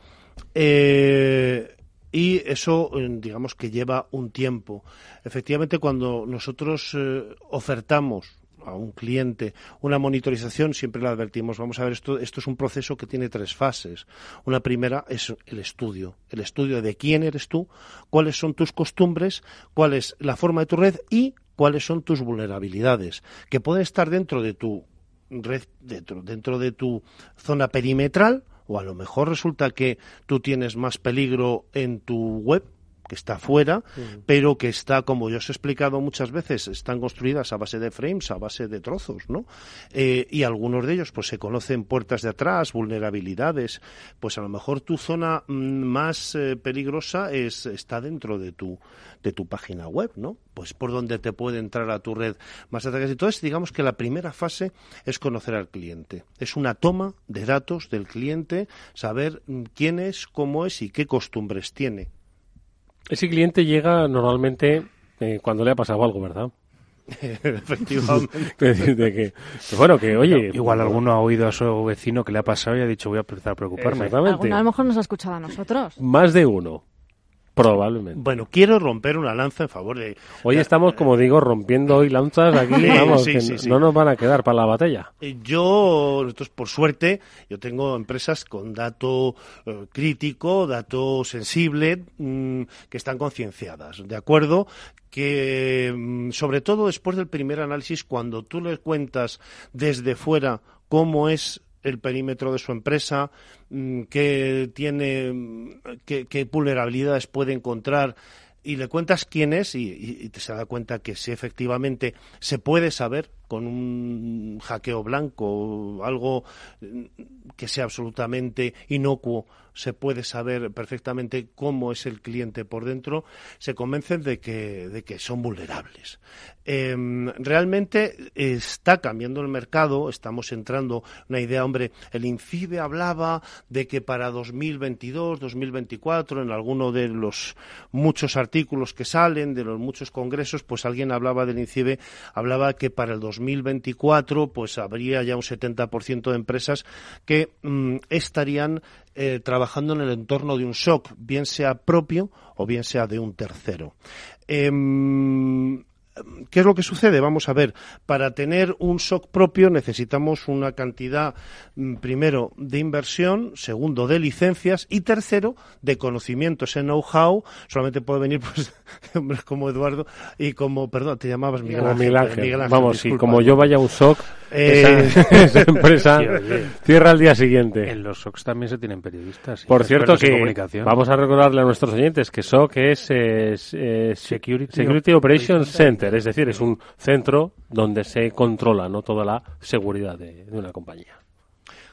Eh, y eso, eh, digamos que lleva un tiempo. Efectivamente, cuando nosotros eh, ofertamos a un cliente una monitorización, siempre le advertimos, vamos a ver, esto, esto es un proceso que tiene tres fases. Una primera es el estudio, el estudio de quién eres tú, cuáles son tus costumbres, cuál es la forma de tu red y cuáles son tus vulnerabilidades, que pueden estar dentro de tu red dentro, dentro de tu zona perimetral o a lo mejor resulta que tú tienes más peligro en tu web que está fuera, pero que está, como yo os he explicado muchas veces, están construidas a base de frames, a base de trozos, ¿no? Eh, y algunos de ellos, pues se conocen puertas de atrás, vulnerabilidades, pues a lo mejor tu zona mm, más eh, peligrosa es, está dentro de tu, de tu página web, ¿no? Pues por donde te puede entrar a tu red más ataques. Entonces, digamos que la primera fase es conocer al cliente. Es una toma de datos del cliente, saber mm, quién es, cómo es y qué costumbres tiene. Ese cliente llega normalmente eh, cuando le ha pasado algo, ¿verdad? Efectivamente. que, bueno, que oye. Igual alguno ha oído a su vecino que le ha pasado y ha dicho voy a empezar a preocuparme. Exactamente. A lo mejor nos ha escuchado a nosotros. Más de uno. Probablemente. Bueno, quiero romper una lanza en favor de... Hoy estamos, como digo, rompiendo hoy lanzas aquí, vamos, que no nos van a quedar para la batalla. Eh, yo, nosotros por suerte, yo tengo empresas con dato eh, crítico, dato sensible, mm, que están concienciadas, ¿de acuerdo? que mm, sobre todo después del primer análisis, cuando tú le cuentas desde fuera cómo es el perímetro de su empresa, mm, qué tiene, mm, qué, vulnerabilidades puede encontrar y le cuentas quién es y, te se da cuenta que si efectivamente se puede saber con un hackeo blanco algo mm, que sea absolutamente inocuo, se puede saber perfectamente cómo es el cliente por dentro, se convencen de que, de que son vulnerables. Em, realmente está cambiando el mercado, estamos entrando una idea, hombre, el INCIBE hablaba de que para 2022, 2024, en alguno de los muchos artículos que salen, de los muchos congresos, pues alguien hablaba del INCIBE, hablaba que para el 2024 pues habría ya un 70% de empresas que mm, estarían eh, trabajando en el entorno de un SOC, bien sea propio o bien sea de un tercero. Em, ¿Qué es lo que sucede? Vamos a ver, para tener un SOC propio necesitamos una cantidad, mm, primero, de inversión, segundo, de licencias y tercero, de conocimiento. Ese know-how solamente puede venir pues, de hombres como Eduardo y como, perdón, te llamabas Miguel Ángel. Vamos, si como yo vaya a un SOC, eh, esa, empresa cierra al día siguiente. En los SOCs también se tienen periodistas. Por cierto, que vamos a recordarle a nuestros oyentes que SOC es, Security, Operations Center, es decir, es un centro donde se controla no toda la seguridad de, una compañía.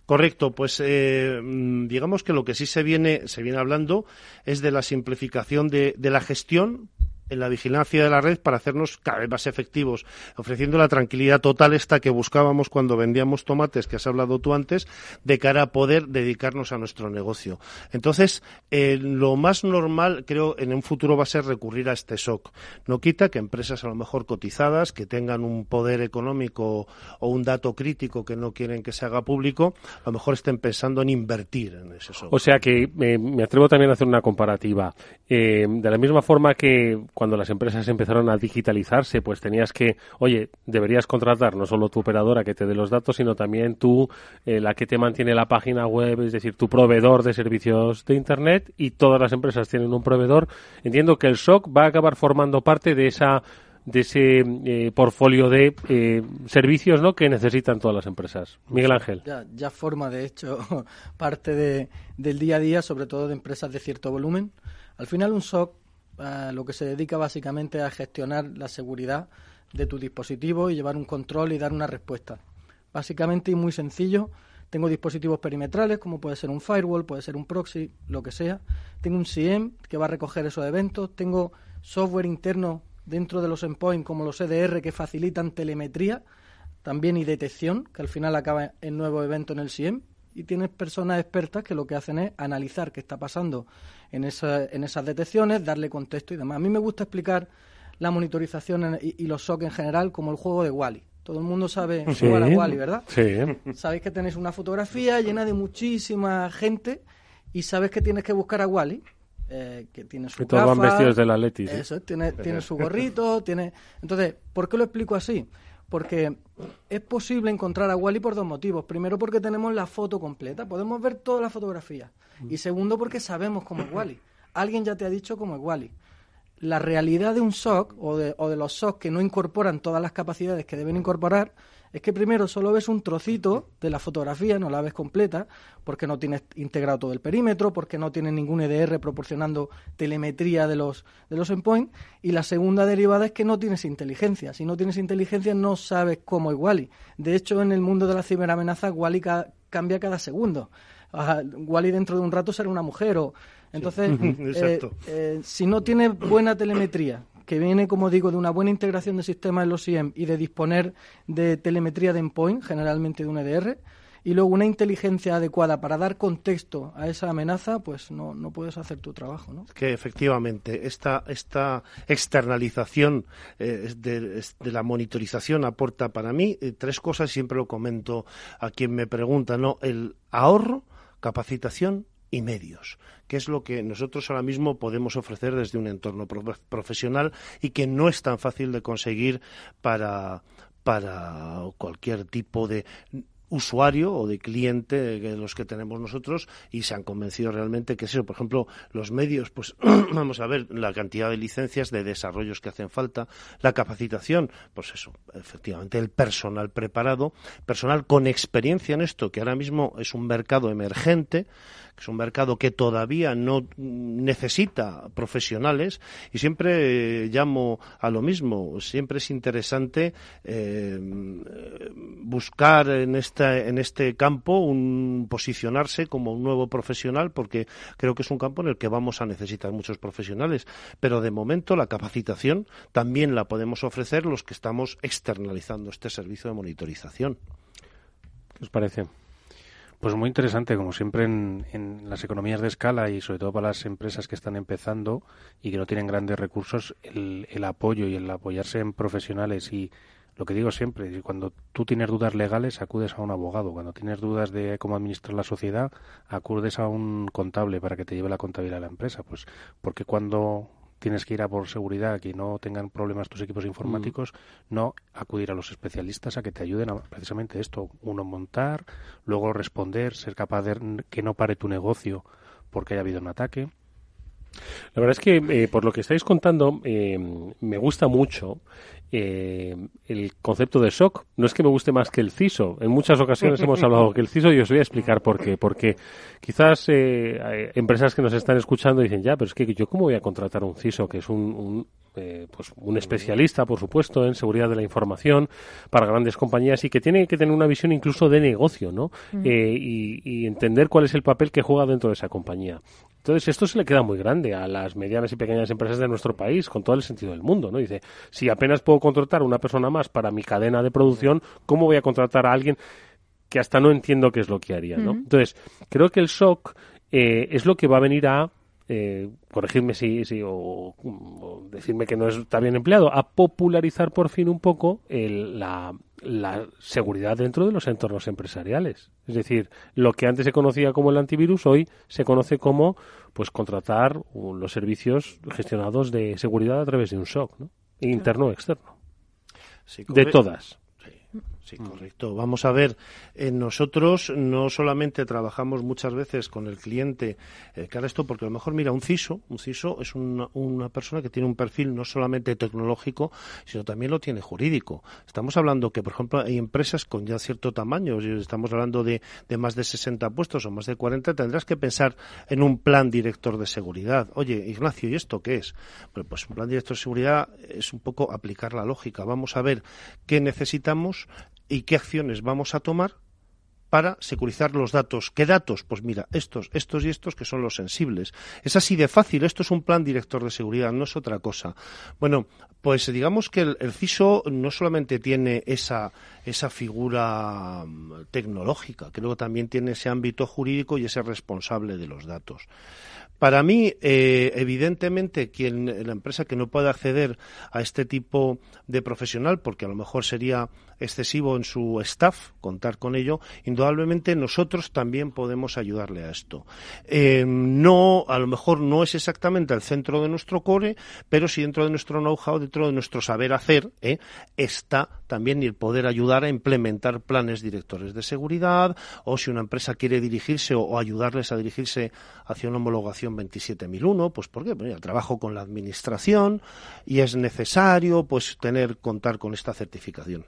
Correcto, pues eh, mm, digamos que lo que sí se viene, se viene hablando es de la simplificación de, de la gestión en la vigilancia de la red para hacernos cada vez más efectivos, ofreciendo la tranquilidad total esta que buscábamos cuando vendíamos tomates, que has hablado tú antes, de cara a poder dedicarnos a nuestro negocio. Entonces, eh, lo más normal, creo, en un futuro va a ser recurrir a este SOC. No quita que empresas a lo mejor cotizadas, que tengan un poder económico o un dato crítico que no quieren que se haga público, a lo mejor estén pensando en invertir en ese SOC. O sea que eh, me atrevo también a hacer una comparativa. Eh, de la misma forma que cuando las empresas empezaron a digitalizarse, pues tenías que, oye, deberías contratar no solo tu operadora que te dé los datos, sino también tú, eh, la que te mantiene la página web, es decir, tu proveedor de servicios de Internet y todas las empresas tienen un proveedor. Entiendo que el SOC va a acabar formando parte de esa de ese eh, portfolio de eh, servicios ¿no? que necesitan todas las empresas. Miguel Ángel. Ya, ya forma, de hecho, parte de, del día a día, sobre todo de empresas de cierto volumen. Al final, un SOC lo que se dedica básicamente a gestionar la seguridad de tu dispositivo y llevar un control y dar una respuesta. Básicamente y muy sencillo, tengo dispositivos perimetrales, como puede ser un firewall, puede ser un proxy, lo que sea. Tengo un CM que va a recoger esos eventos. Tengo software interno dentro de los endpoints, como los EDR, que facilitan telemetría también y detección, que al final acaba en nuevo evento en el CM y tienes personas expertas que lo que hacen es analizar qué está pasando en, esa, en esas detecciones, darle contexto y demás. A mí me gusta explicar la monitorización y, los SOC en general como el juego de Wally. Todo el mundo sabe jugar a Wally, ¿verdad? Sí. Sabéis que tenéis una fotografía llena de muchísima gente y sabes que tienes que buscar a Wally. Eh, que tiene su todos van vestidos de la Leti. Eso, tiene, tiene su gorrito, tiene... Entonces, ¿por qué lo explico así? Porque es posible encontrar a Wally por dos motivos. Primero, porque tenemos la foto completa, podemos ver toda la fotografía. Y segundo, porque sabemos cómo es Wally. Alguien ya te ha dicho cómo es Wally. La realidad de un SOC o de, o de los SOC que no incorporan todas las capacidades que deben incorporar es que primero solo ves un trocito de la fotografía, no la ves completa, porque no tienes integrado todo el perímetro, porque no tienes ningún EDR proporcionando telemetría de los, de los endpoints, y la segunda derivada es que no tienes inteligencia. Si no tienes inteligencia no sabes cómo es Wally. De hecho, en el mundo de la ciberamenaza, Wally cambia cada segundo. Wally dentro de un rato será una mujer o entonces eh, eh, si no tienes buena telemetría que viene, como digo, de una buena integración de sistemas en los IEM y de disponer de telemetría de endpoint, generalmente de un EDR, y luego una inteligencia adecuada para dar contexto a esa amenaza, pues no, no puedes hacer tu trabajo. ¿no? Que efectivamente esta, esta externalización eh, de, la monitorización aporta para mí eh, tres cosas, siempre lo comento a quien me pregunta, ¿no? El ahorro, capacitación y medios, que es lo que nosotros ahora mismo podemos ofrecer desde un entorno profesional y que no es tan fácil de conseguir para, para cualquier tipo de usuario o de cliente de los que tenemos nosotros y se han convencido realmente que es eso. Por ejemplo, los medios, pues vamos a ver la cantidad de licencias, de desarrollos que hacen falta, la capacitación, pues eso, efectivamente, el personal preparado, personal con experiencia en esto, que ahora mismo es un mercado emergente, que es un mercado que todavía no necesita profesionales y siempre eh, llamo a lo mismo. Siempre es interesante eh, buscar en, esta, en este campo un posicionarse como un nuevo profesional porque creo que es un campo en el que vamos a necesitar muchos profesionales. Pero de momento la capacitación también la podemos ofrecer los que estamos externalizando este servicio de monitorización. ¿Qué os parece? Pues muy interesante, como siempre en, las economías de escala y sobre todo para las empresas que están empezando y que no tienen grandes recursos, el, el apoyo y el apoyarse en profesionales y lo que digo siempre, cuando tú tienes dudas legales, acudes a un abogado. Cuando tienes dudas de cómo administrar la sociedad, acudes a un contable para que te lleve la contabilidad de la empresa. Pues porque cuando tienes que ir a por seguridad, que no tengan problemas tus equipos informáticos, mm. no acudir a los especialistas a que te ayuden a precisamente esto, uno montar, luego responder, ser capaz de que no pare tu negocio porque haya habido un ataque. La verdad es que eh, por lo que estáis contando eh, me gusta mucho eh, el concepto de SOC. No es que me guste más que el CISO. En muchas ocasiones hemos hablado que el CISO y os voy a explicar por qué. Porque quizás hay empresas que nos están escuchando dicen, ya, pero es que yo cómo voy a contratar un CISO, que es un, pues un especialista, por supuesto, en seguridad de la información para grandes compañías y que tiene que tener una visión incluso de negocio, ¿no? y, y, entender cuál es el papel que juega dentro de esa compañía. Entonces, esto se le queda muy grande a las medianas y pequeñas empresas de nuestro país, con todo el sentido del mundo, ¿no? Dice, si apenas puedo contratar a una persona más para mi cadena de producción, ¿cómo voy a contratar a alguien que hasta no entiendo qué es lo que haría, ¿no? Entonces, creo que el SOC eh, es lo que va a venir a eh, corregirme si, si o, decirme que no está bien empleado, a popularizar por fin un poco la, la seguridad dentro de los entornos empresariales. Es decir, lo que antes se conocía como el antivirus, hoy se conoce como pues contratar los servicios gestionados de seguridad a través de un SOC, ¿no? interno o externo. De todas. Sí, correcto. Vamos a ver, eh, nosotros no solamente trabajamos muchas veces con el cliente eh, que esto, porque a lo mejor, mira, un CISO, un CISO es una, una, persona que tiene un perfil no solamente tecnológico, sino también lo tiene jurídico. Estamos hablando que, por ejemplo, hay empresas con ya cierto tamaño, estamos hablando de, de más de 60 puestos o más de 40, tendrás que pensar en un plan director de seguridad. Oye, Ignacio, ¿y esto qué es? pues un plan director de seguridad es un poco aplicar la lógica. Vamos a ver qué necesitamos y qué acciones vamos a tomar para securizar los datos. ¿Qué datos? Pues mira, estos, estos y estos que son los sensibles. Es así de fácil. Esto es un plan director de seguridad, no es otra cosa. Bueno, pues digamos que el, CISO no solamente tiene esa, esa figura mm, tecnológica, creo que también tiene ese ámbito jurídico y ese responsable de los datos. Para mí, eh, evidentemente, quien, la empresa que no pueda acceder a este tipo de profesional, porque a lo mejor sería excesivo en su staff contar con ello, indudablemente nosotros también podemos ayudarle a esto. Eh, no, a lo mejor no es exactamente el centro de nuestro core, pero sí dentro de nuestro know-how, dentro de nuestro saber hacer, ¿eh? está también el poder ayudar a implementar planes directores de seguridad, o si una empresa quiere dirigirse o, ayudarles a dirigirse hacia una homologación 27001, pues ¿por qué? Pues, trabajo con la administración y es necesario pues tener contar con esta certificación.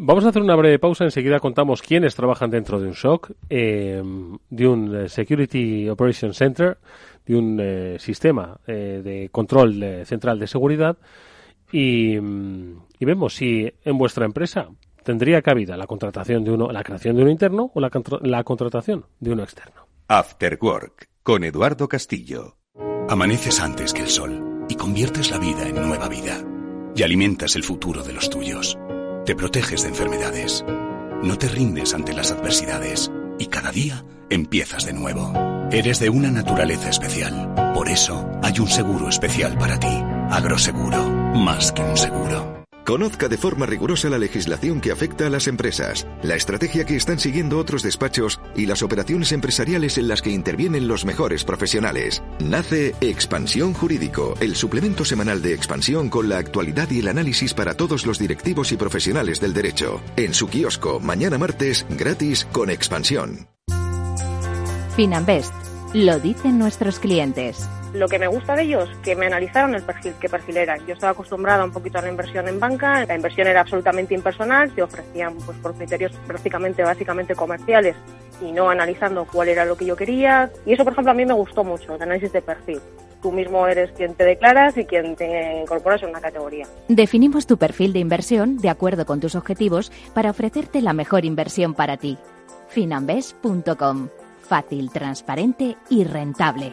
Vamos a hacer una breve pausa. Enseguida contamos quiénes trabajan dentro de un SOC, eh, de un eh, Security Operation Center, de un eh, sistema de control central de seguridad y, y, vemos si en vuestra empresa tendría cabida la contratación de uno, la creación de uno interno o la, la contratación de uno externo. After Work con Eduardo Castillo. Amaneces antes que el sol y conviertes la vida en nueva vida y alimentas el futuro de los tuyos. Te proteges de enfermedades. No te rindes ante las adversidades. Y cada día empiezas de nuevo. Eres de una naturaleza especial. Por eso hay un seguro especial para ti. Agroseguro. Más que un seguro. Conozca de forma rigurosa la legislación que afecta a las empresas, la estrategia que están siguiendo otros despachos y las operaciones empresariales en las que intervienen los mejores profesionales. Nace Expansión Jurídico, el suplemento semanal de Expansión con la actualidad y el análisis para todos los directivos y profesionales del derecho. En su kiosco, mañana martes, gratis con Expansión. Finanbest, lo dicen nuestros clientes. Lo que me gusta de ellos, que me analizaron el perfil, qué perfil era. Yo estaba acostumbrada un poquito a la inversión en banca, la inversión era absolutamente impersonal, te ofrecían pues por criterios prácticamente básicamente comerciales y no analizando cuál era lo que yo quería. Y eso, por ejemplo, a mí me gustó mucho, el análisis de perfil. Tú mismo eres quien te declaras y quien te incorporas en una categoría. Definimos tu perfil de inversión de acuerdo con tus objetivos para ofrecerte la mejor inversión para ti. Finambes.com. Fácil, transparente y rentable.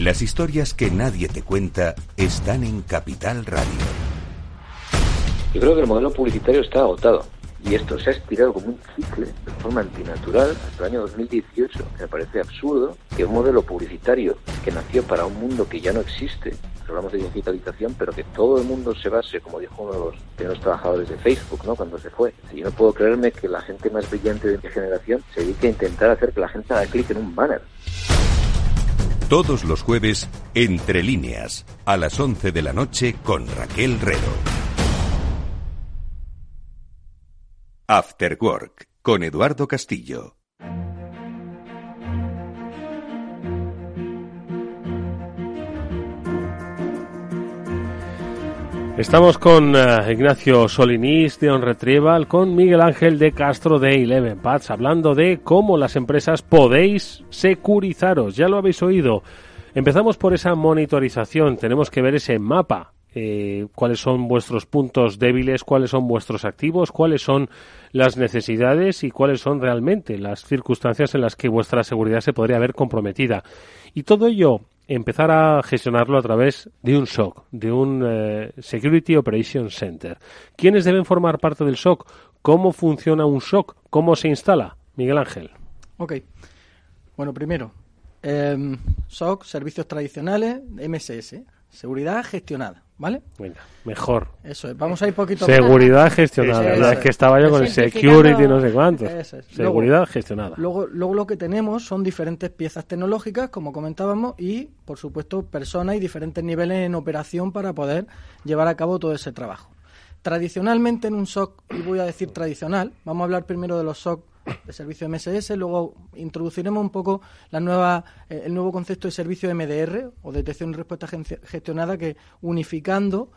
Las historias que nadie te cuenta están en Capital Radio. Yo creo que el modelo publicitario está agotado y esto se ha estirado como un ciclo de forma antinatural hasta el año 2018. Me parece absurdo que un modelo publicitario que nació para un mundo que ya no existe, hablamos de digitalización, pero que todo el mundo se base, como dijo uno de los primeros trabajadores de Facebook, ¿no? Cuando se fue. Yo no puedo creerme que la gente más brillante de mi generación se dedique a intentar hacer que la gente haga clic en un banner. Todos los jueves, Entre líneas, a las 11 de la noche con Raquel Rero. After Work, con Eduardo Castillo. Estamos con eh, Ignacio Solinís de On Retrieval, con Miguel Ángel de Castro de Eleven Pats, hablando de cómo las empresas podéis securizaros. Ya lo habéis oído. Empezamos por esa monitorización. Tenemos que ver ese mapa. Eh, cuáles son vuestros puntos débiles, cuáles son vuestros activos, cuáles son las necesidades y cuáles son realmente las circunstancias en las que vuestra seguridad se podría ver comprometida. Y todo ello empezar a gestionarlo a través de un SOC, de un eh, Security Operations Center. ¿Quiénes deben formar parte del SOC? ¿Cómo funciona un SOC? ¿Cómo se instala? Miguel Ángel. Ok. Bueno, primero, em, SOC, servicios tradicionales, MSS, seguridad gestionada. ¿Vale? mejor. Eso es, vamos a ir poquito Seguridad gestionada. es que estaba yo con el security no sé cuántos. Seguridad gestionada. Luego, luego lo que tenemos son diferentes piezas tecnológicas, como comentábamos, y por supuesto personas y diferentes niveles en operación para poder llevar a cabo todo ese trabajo. Tradicionalmente en un SOC, y voy a decir tradicional, vamos a hablar primero de los SOC de servicio MSS, luego introduciremos un poco la nueva, eh, el nuevo concepto de servicio MDR o detección y respuesta gestionada que unificando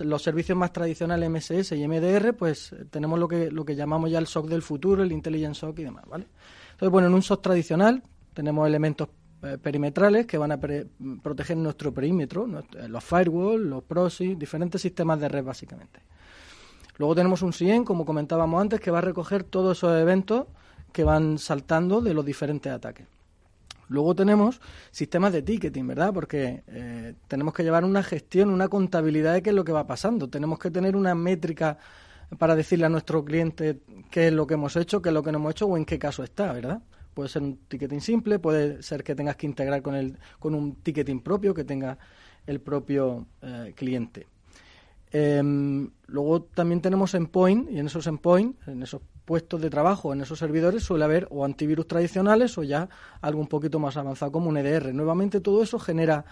los servicios más tradicionales MSS y MDR, pues tenemos lo que, lo que llamamos ya el SOC del futuro, el Intelligent SOC y demás, ¿vale? Entonces, bueno, en un SOC tradicional tenemos elementos eh, perimetrales que van a proteger nuestro perímetro, los firewalls, los proxy, diferentes sistemas de red básicamente. Luego tenemos un SIEM, como comentábamos antes, que va a recoger todos esos eventos que van saltando de los diferentes ataques. Luego tenemos sistemas de ticketing, ¿verdad? Porque eh, tenemos que llevar una gestión, una contabilidad de qué es lo que va pasando. Tenemos que tener una métrica para decirle a nuestro cliente qué es lo que hemos hecho, qué es lo que no hemos hecho o en qué caso está, ¿verdad? Puede ser un ticketing simple, puede ser que tengas que integrar con, el, con un ticketing propio que tenga el propio eh, cliente. Em, luego también tenemos endpoint y en esos endpoint, en esos puestos de trabajo, en esos servidores suele haber o antivirus tradicionales o ya algo un poquito más avanzado como un EDR. Nuevamente todo eso genera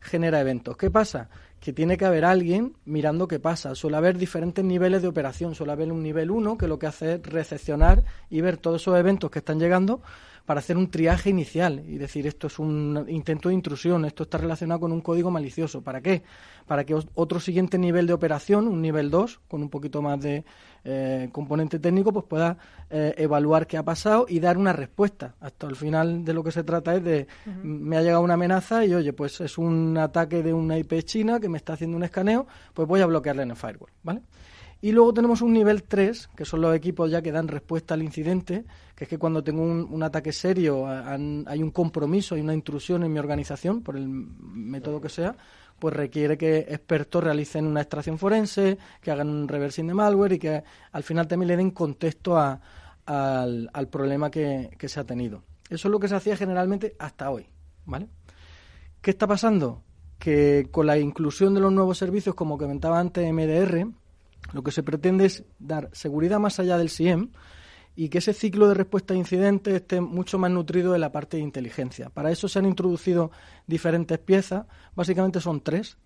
genera eventos. ¿Qué pasa? Que tiene que haber alguien mirando qué pasa. Suele haber diferentes niveles de operación. Suele haber un nivel 1 que lo que hace es recepcionar y ver todos esos eventos que están llegando para hacer un triaje inicial y decir esto es un intento de intrusión, esto está relacionado con un código malicioso. ¿Para qué? Para que otro siguiente nivel de operación, un nivel 2, con un poquito más de eh, componente técnico, pues pueda eh, evaluar qué ha pasado y dar una respuesta. Hasta el final de lo que se trata es de, me ha llegado una amenaza y oye, pues es un ataque de una IP china que me está haciendo un escaneo, pues voy a bloquearle en el firewall, ¿vale? Y luego tenemos un nivel 3, que son los equipos ya que dan respuesta al incidente, que es que cuando tengo un, ataque serio, hay un compromiso, hay una intrusión en mi organización, por el método que sea, pues requiere que expertos realicen una extracción forense, que hagan un reversing de malware y que al final también le den contexto al, al, problema que, que se ha tenido. Eso es lo que se hacía generalmente hasta hoy, ¿vale? ¿Qué está pasando? Que con la inclusión de los nuevos servicios, como comentaba antes MDR, lo que se pretende es dar seguridad más allá del SIEM y que ese ciclo de respuesta a incidentes esté mucho más nutrido de la parte de inteligencia. Para eso se han introducido diferentes piezas, básicamente son tres.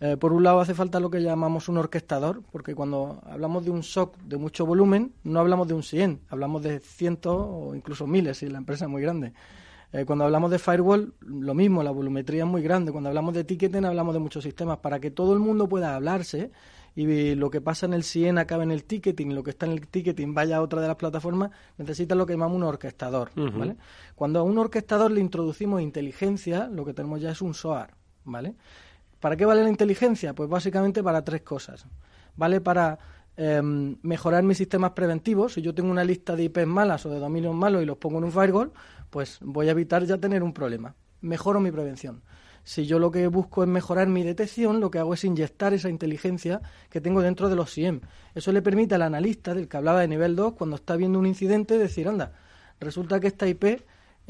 Eh, por un lado hace falta lo que llamamos un orquestador, porque cuando hablamos de un SOC de mucho volumen, no hablamos de un SIEM, hablamos de cientos o incluso miles si la empresa es muy grande. Eh, cuando hablamos de firewall, lo mismo, la volumetría es muy grande. Cuando hablamos de ticketing, hablamos de muchos sistemas. Para que todo el mundo pueda hablarse, y lo que pasa en el CIEN acaba en el ticketing, lo que está en el ticketing vaya a otra de las plataformas, necesita lo que llamamos un orquestador, ¿vale? Cuando a un orquestador le introducimos inteligencia, lo que tenemos ya es un SOAR, ¿vale? ¿Para qué vale la inteligencia? Pues básicamente para tres cosas. Vale para em, mejorar mis sistemas preventivos. Si yo tengo una lista de IPs malas o de dominios malos y los pongo en un firewall, pues voy a evitar ya tener un problema. Mejoro mi prevención. Si yo lo que busco es mejorar mi detección, lo que hago es inyectar esa inteligencia que tengo dentro de los SIEM. Eso le permite al analista, del que hablaba de nivel 2, cuando está viendo un incidente, decir, anda, resulta que esta IP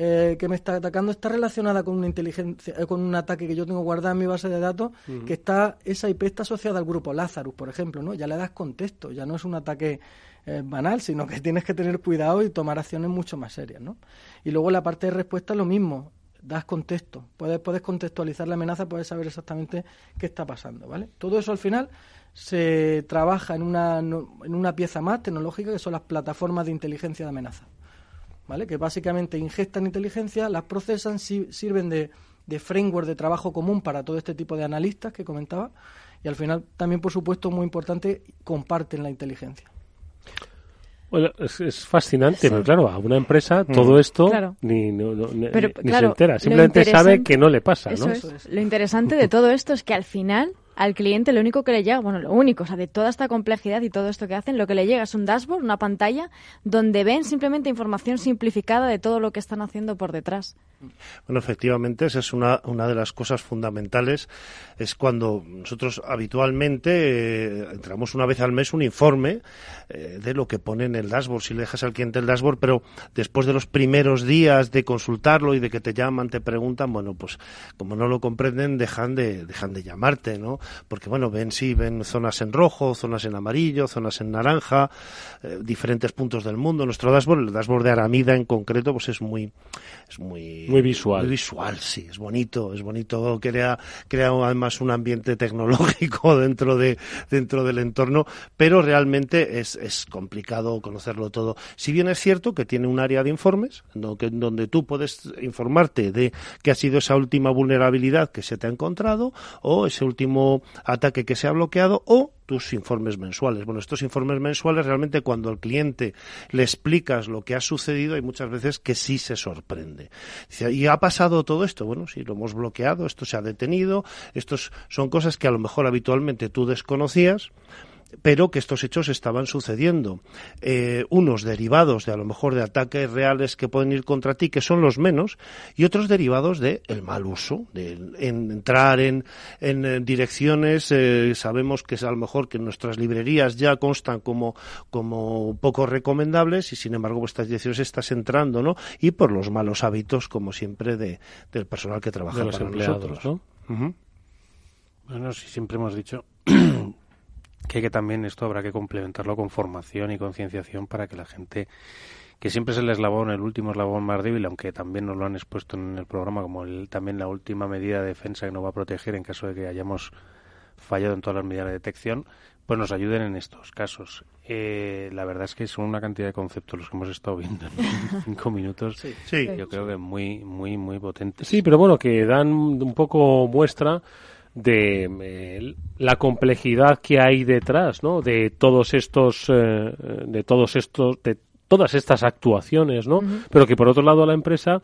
eh, que me está atacando está relacionada con una inteligencia, eh, con un ataque que yo tengo guardado en mi base de datos, que está, esa IP está asociada al grupo Lazarus, por ejemplo, ¿no? Ya le das contexto, ya no es un ataque eh, banal, sino que tienes que tener cuidado y tomar acciones mucho más serias, ¿no? Y luego la parte de respuesta lo mismo das contexto, puedes, puedes contextualizar la amenaza, puedes saber exactamente qué está pasando, ¿vale? Todo eso al final se trabaja en una, en una pieza más tecnológica que son las plataformas de inteligencia de amenaza, ¿vale? Que básicamente ingestan inteligencia, las procesan, sirven de, de framework de trabajo común para todo este tipo de analistas que comentaba y al final también, por supuesto, muy importante, comparten la inteligencia. Bueno, es, fascinante, pero claro, a una empresa mm. todo esto ni, se entera, simplemente sabe que no le pasa, ¿no? Lo interesante de todo esto es que al final al cliente lo único que le llega, bueno, lo único, o sea, de toda esta complejidad y todo esto que hacen, lo que le llega es un dashboard, una pantalla, donde ven simplemente información simplificada de todo lo que están haciendo por detrás. Bueno, efectivamente, esa es una, una de las cosas fundamentales, es cuando nosotros habitualmente eh, entramos una vez al mes un informe eh, de lo que pone en el dashboard, si le dejas al cliente el dashboard, pero después de los primeros días de consultarlo y de que te llaman, te preguntan, bueno, pues como no lo comprenden, dejan de, dejan de llamarte, ¿no? porque bueno, ven sí, ven zonas en rojo, zonas en amarillo, zonas en naranja, eh, diferentes puntos del mundo. Nuestro dashboard, el dashboard de Aramida en concreto, pues es muy, es muy, muy visual. Muy visual, sí, es bonito, es bonito, crea, crea además un ambiente tecnológico dentro de, dentro del entorno, pero realmente es, es complicado conocerlo todo. Si bien es cierto que tiene un área de informes, donde, donde tú puedes informarte de qué ha sido esa última vulnerabilidad que se te ha encontrado o ese último ataque que se ha bloqueado o tus informes mensuales. Bueno, estos informes mensuales realmente cuando al cliente le explicas lo que ha sucedido hay muchas veces que sí se sorprende. ¿y ha pasado todo esto? Bueno, sí, lo hemos bloqueado, esto se ha detenido, estos son cosas que a lo mejor habitualmente tú desconocías, pero que estos hechos estaban sucediendo. Eh, unos derivados de a lo mejor de ataques reales que pueden ir contra ti, que son los menos, y otros derivados del el mal uso, de entrar en, en direcciones, eh, sabemos que es a lo mejor que nuestras librerías ya constan como, como poco recomendables y sin embargo estas direcciones estás entrando, ¿no? Y por los malos hábitos, como siempre, de, del personal que trabaja los para empleados, ¿no? Bueno, si siempre hemos dicho que, que también esto habrá que complementarlo con formación y concienciación para que la gente que siempre es el eslabón, el último eslabón más débil, aunque también nos lo han expuesto en el programa como el, también la última medida de defensa que nos va a proteger en caso de que hayamos fallado en todas las medidas de detección, pues nos ayuden en estos casos. Eh, la verdad es que son una cantidad de conceptos los que hemos estado viendo en cinco minutos. Sí. Yo creo que muy, muy, muy potentes. Sí, pero bueno, que dan un poco muestra de eh, la complejidad que hay detrás, ¿no? De todos estos, eh, de todos estos, de todas estas actuaciones, ¿no? Pero que por otro lado la empresa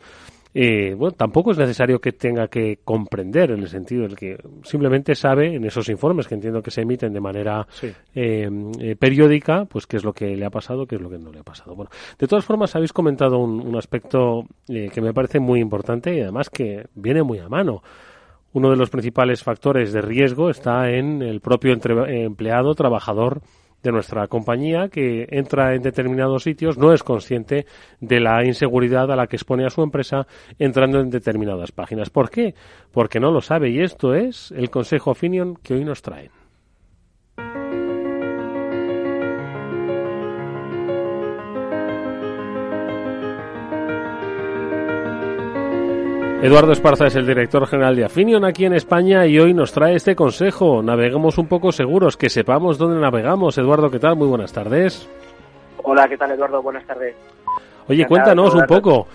eh, bueno, tampoco es necesario que tenga que comprender en el sentido del que simplemente sabe en esos informes que entiendo que se emiten de manera eh, eh, periódica, pues qué es lo que le ha pasado, qué es lo que no le ha pasado. Bueno, de todas formas habéis comentado un, un aspecto que me parece muy importante y además que viene muy a mano. Uno de los principales factores de riesgo está en el propio empleado, trabajador de nuestra compañía que entra en determinados sitios no es consciente de la inseguridad a la que expone a su empresa entrando en determinadas páginas. ¿Por qué? Porque no lo sabe y esto es el consejo Opinion que hoy nos traen. Eduardo Esparza es el director general de Afinion aquí en España y hoy nos trae este consejo. Naveguemos un poco seguros, que sepamos dónde navegamos. Eduardo, ¿qué tal? Muy buenas tardes. Hola, ¿qué tal Eduardo? Buenas tardes. Oye, cuéntanos un poco.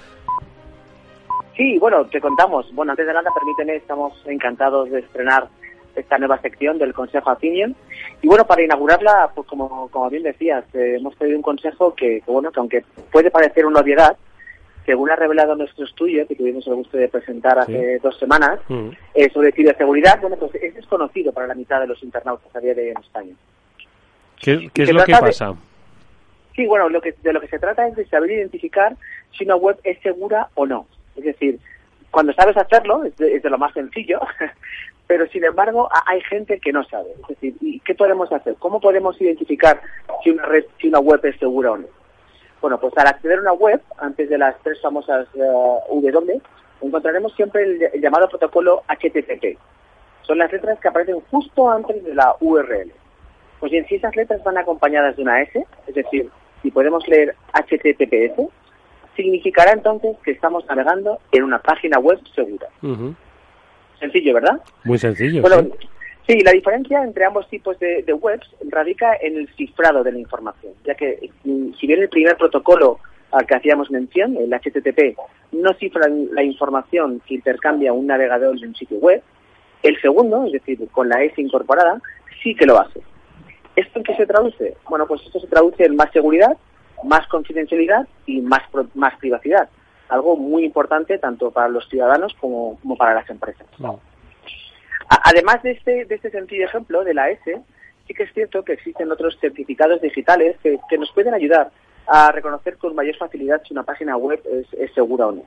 Sí, bueno, te contamos. Bueno, antes de nada, permíteme, estamos encantados de estrenar esta nueva sección del Consejo Afinion. Y bueno, para inaugurarla, pues como, como bien decías, eh, hemos pedido un consejo que, que, bueno, que aunque puede parecer una obviedad, según ha revelado nuestro estudio, que tuvimos el gusto de presentar hace dos semanas, Mm. eh, sobre ciberseguridad, bueno, pues es desconocido para la mitad de los internautas a día de hoy en España. ¿Qué, qué es lo que de- pasa? Sí, bueno, lo que, de lo que se trata es de saber identificar si una web es segura o no. Es decir, cuando sabes hacerlo, es de, es de lo más sencillo, pero sin embargo ha- hay gente que no sabe. Es decir, ¿y qué podemos hacer? ¿Cómo podemos identificar si una, red, si una web es segura o no? Bueno, pues al acceder a una web, antes de las tres famosas eh, W, encontraremos siempre el, el llamado protocolo HTTP. Son las letras que aparecen justo antes de la URL. Pues bien, si esas letras van acompañadas de una S, es decir, si podemos leer HTTPS, significará entonces que estamos navegando en una página web segura. Sencillo, ¿verdad? Muy sencillo. Bueno, sí. Sí, la diferencia entre ambos tipos de, webs radica en el cifrado de la información, ya que mm, si bien el primer protocolo al que hacíamos mención, el HTTP, no cifra la información que intercambia un navegador de un sitio web, el segundo, es decir, con la S incorporada, sí que lo hace. ¿Esto en qué se traduce? Bueno, pues esto se traduce en más seguridad, más confidencialidad y más, más privacidad. Algo muy importante tanto para los ciudadanos como, para las empresas. Además de este, de este sencillo ejemplo de la S, sí que es cierto que existen otros certificados digitales que, que nos pueden ayudar a reconocer con mayor facilidad si una página web es, es segura o no.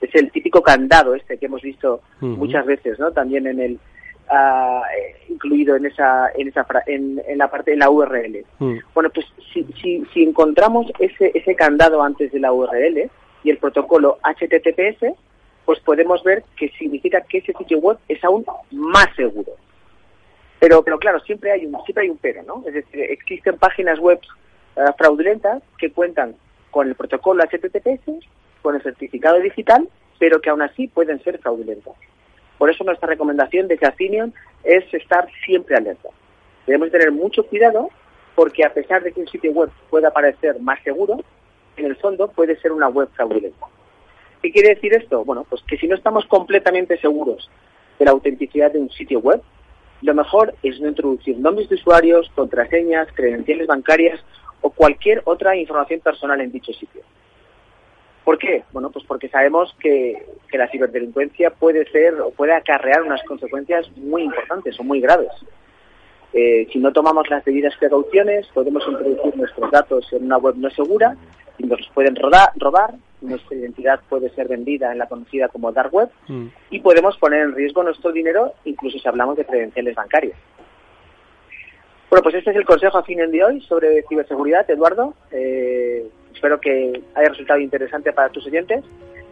Es el típico candado este que hemos visto muchas veces, ¿no? También en el eh, incluido en esa en esa en, en la parte de la URL. Bueno, pues si, si, si encontramos ese, ese candado antes de la URL y el protocolo HTTPS, pues podemos ver que significa que ese sitio web es aún más seguro. Pero, pero claro, siempre hay un siempre hay un pero, ¿no? Es decir, existen páginas web eh, fraudulentas que cuentan con el protocolo HTTPS, con el certificado digital, pero que aún así pueden ser fraudulentas. Por eso nuestra recomendación de Afinion es estar siempre alerta. Debemos tener mucho cuidado porque a pesar de que un sitio web pueda parecer más seguro, en el fondo puede ser una web fraudulenta. ¿Qué quiere decir esto? Bueno, pues que si no estamos completamente seguros de la autenticidad de un sitio web, lo mejor es no introducir nombres de usuarios, contraseñas, credenciales bancarias o cualquier otra información personal en dicho sitio. ¿Por qué? Bueno, pues porque sabemos que, que la ciberdelincuencia puede ser o puede acarrear unas consecuencias muy importantes o muy graves. Eh, si no tomamos las debidas precauciones, podemos introducir nuestros datos en una web no segura y nos pueden roda- robar, nuestra identidad puede ser vendida en la conocida como dark web y podemos poner en riesgo nuestro dinero incluso si hablamos de credenciales bancarias. Bueno, pues este es el consejo a fin de hoy sobre ciberseguridad, Eduardo. Eh, espero que haya resultado interesante para tus oyentes.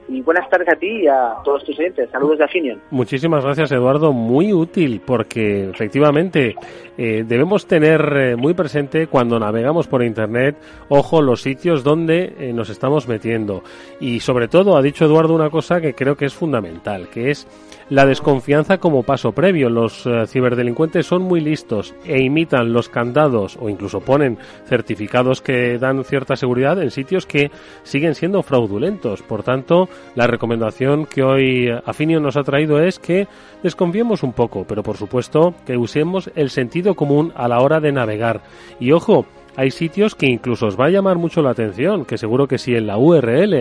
Y buenas tardes a ti y a todos tus oyentes. Saludos de Afinion. Muchísimas gracias, Eduardo. Muy útil porque efectivamente eh, debemos tener eh, muy presente cuando navegamos por Internet, ojo, los sitios donde eh, nos estamos metiendo. Y sobre todo, ha dicho Eduardo una cosa que creo que es fundamental, que es la desconfianza como paso previo. Los ciberdelincuentes son muy listos e imitan los candados o incluso ponen certificados que dan cierta seguridad en sitios que siguen siendo fraudulentos. Por tanto, la recomendación que hoy Afinio nos ha traído es que desconfiemos un poco, pero por supuesto que usemos el sentido común a la hora de navegar. Y ojo, hay sitios que incluso os va a llamar mucho la atención, que seguro que si en la URL,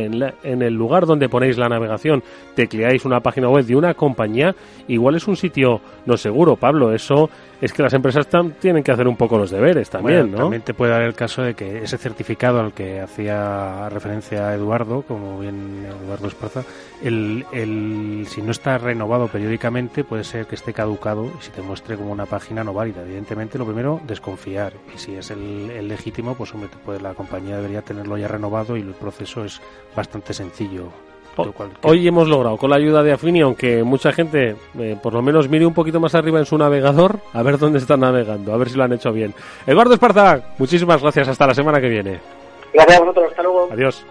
en, el lugar donde ponéis la navegación, tecleáis una página web de una compañía, igual es un sitio no seguro, Pablo. Eso es que las empresas tienen que hacer un poco los deberes también, ¿no? También te puede dar el caso de que ese certificado al que hacía referencia Eduardo, como bien Eduardo Esparza, el, el, si no está renovado periódicamente, puede ser que esté caducado y se te muestre como una página no válida. Evidentemente, lo primero, desconfiar. Y si es el, legítimo, pues hombre, pues la compañía debería tenerlo ya renovado y el proceso es bastante sencillo Hoy hemos logrado, con la ayuda de Afinion, que mucha gente eh, por lo menos mire un poquito más arriba en su navegador a ver dónde están navegando, a ver si lo han hecho bien. Eduardo Esparza, muchísimas gracias. Hasta la semana que viene. Gracias a vosotros. Hasta luego. Adiós.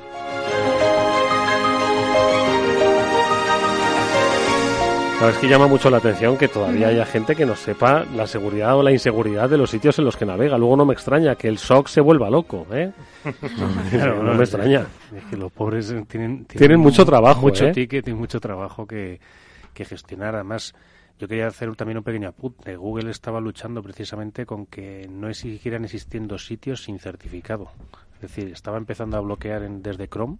Sabes que llama mucho la atención que todavía haya gente que no sepa la seguridad o la inseguridad de los sitios en los que navega. Luego no me extraña que el SOC se vuelva loco, ¿eh? no, me extraña. Es que los pobres tienen, tienen, mucho trabajo, mucho ¿eh? ticket y mucho trabajo que, que gestionar. Además, yo quería hacer también un pequeño apunte. Google estaba luchando precisamente con que no siguieran existiendo sitios sin certificado. Es decir, estaba empezando a bloquear en, desde Chrome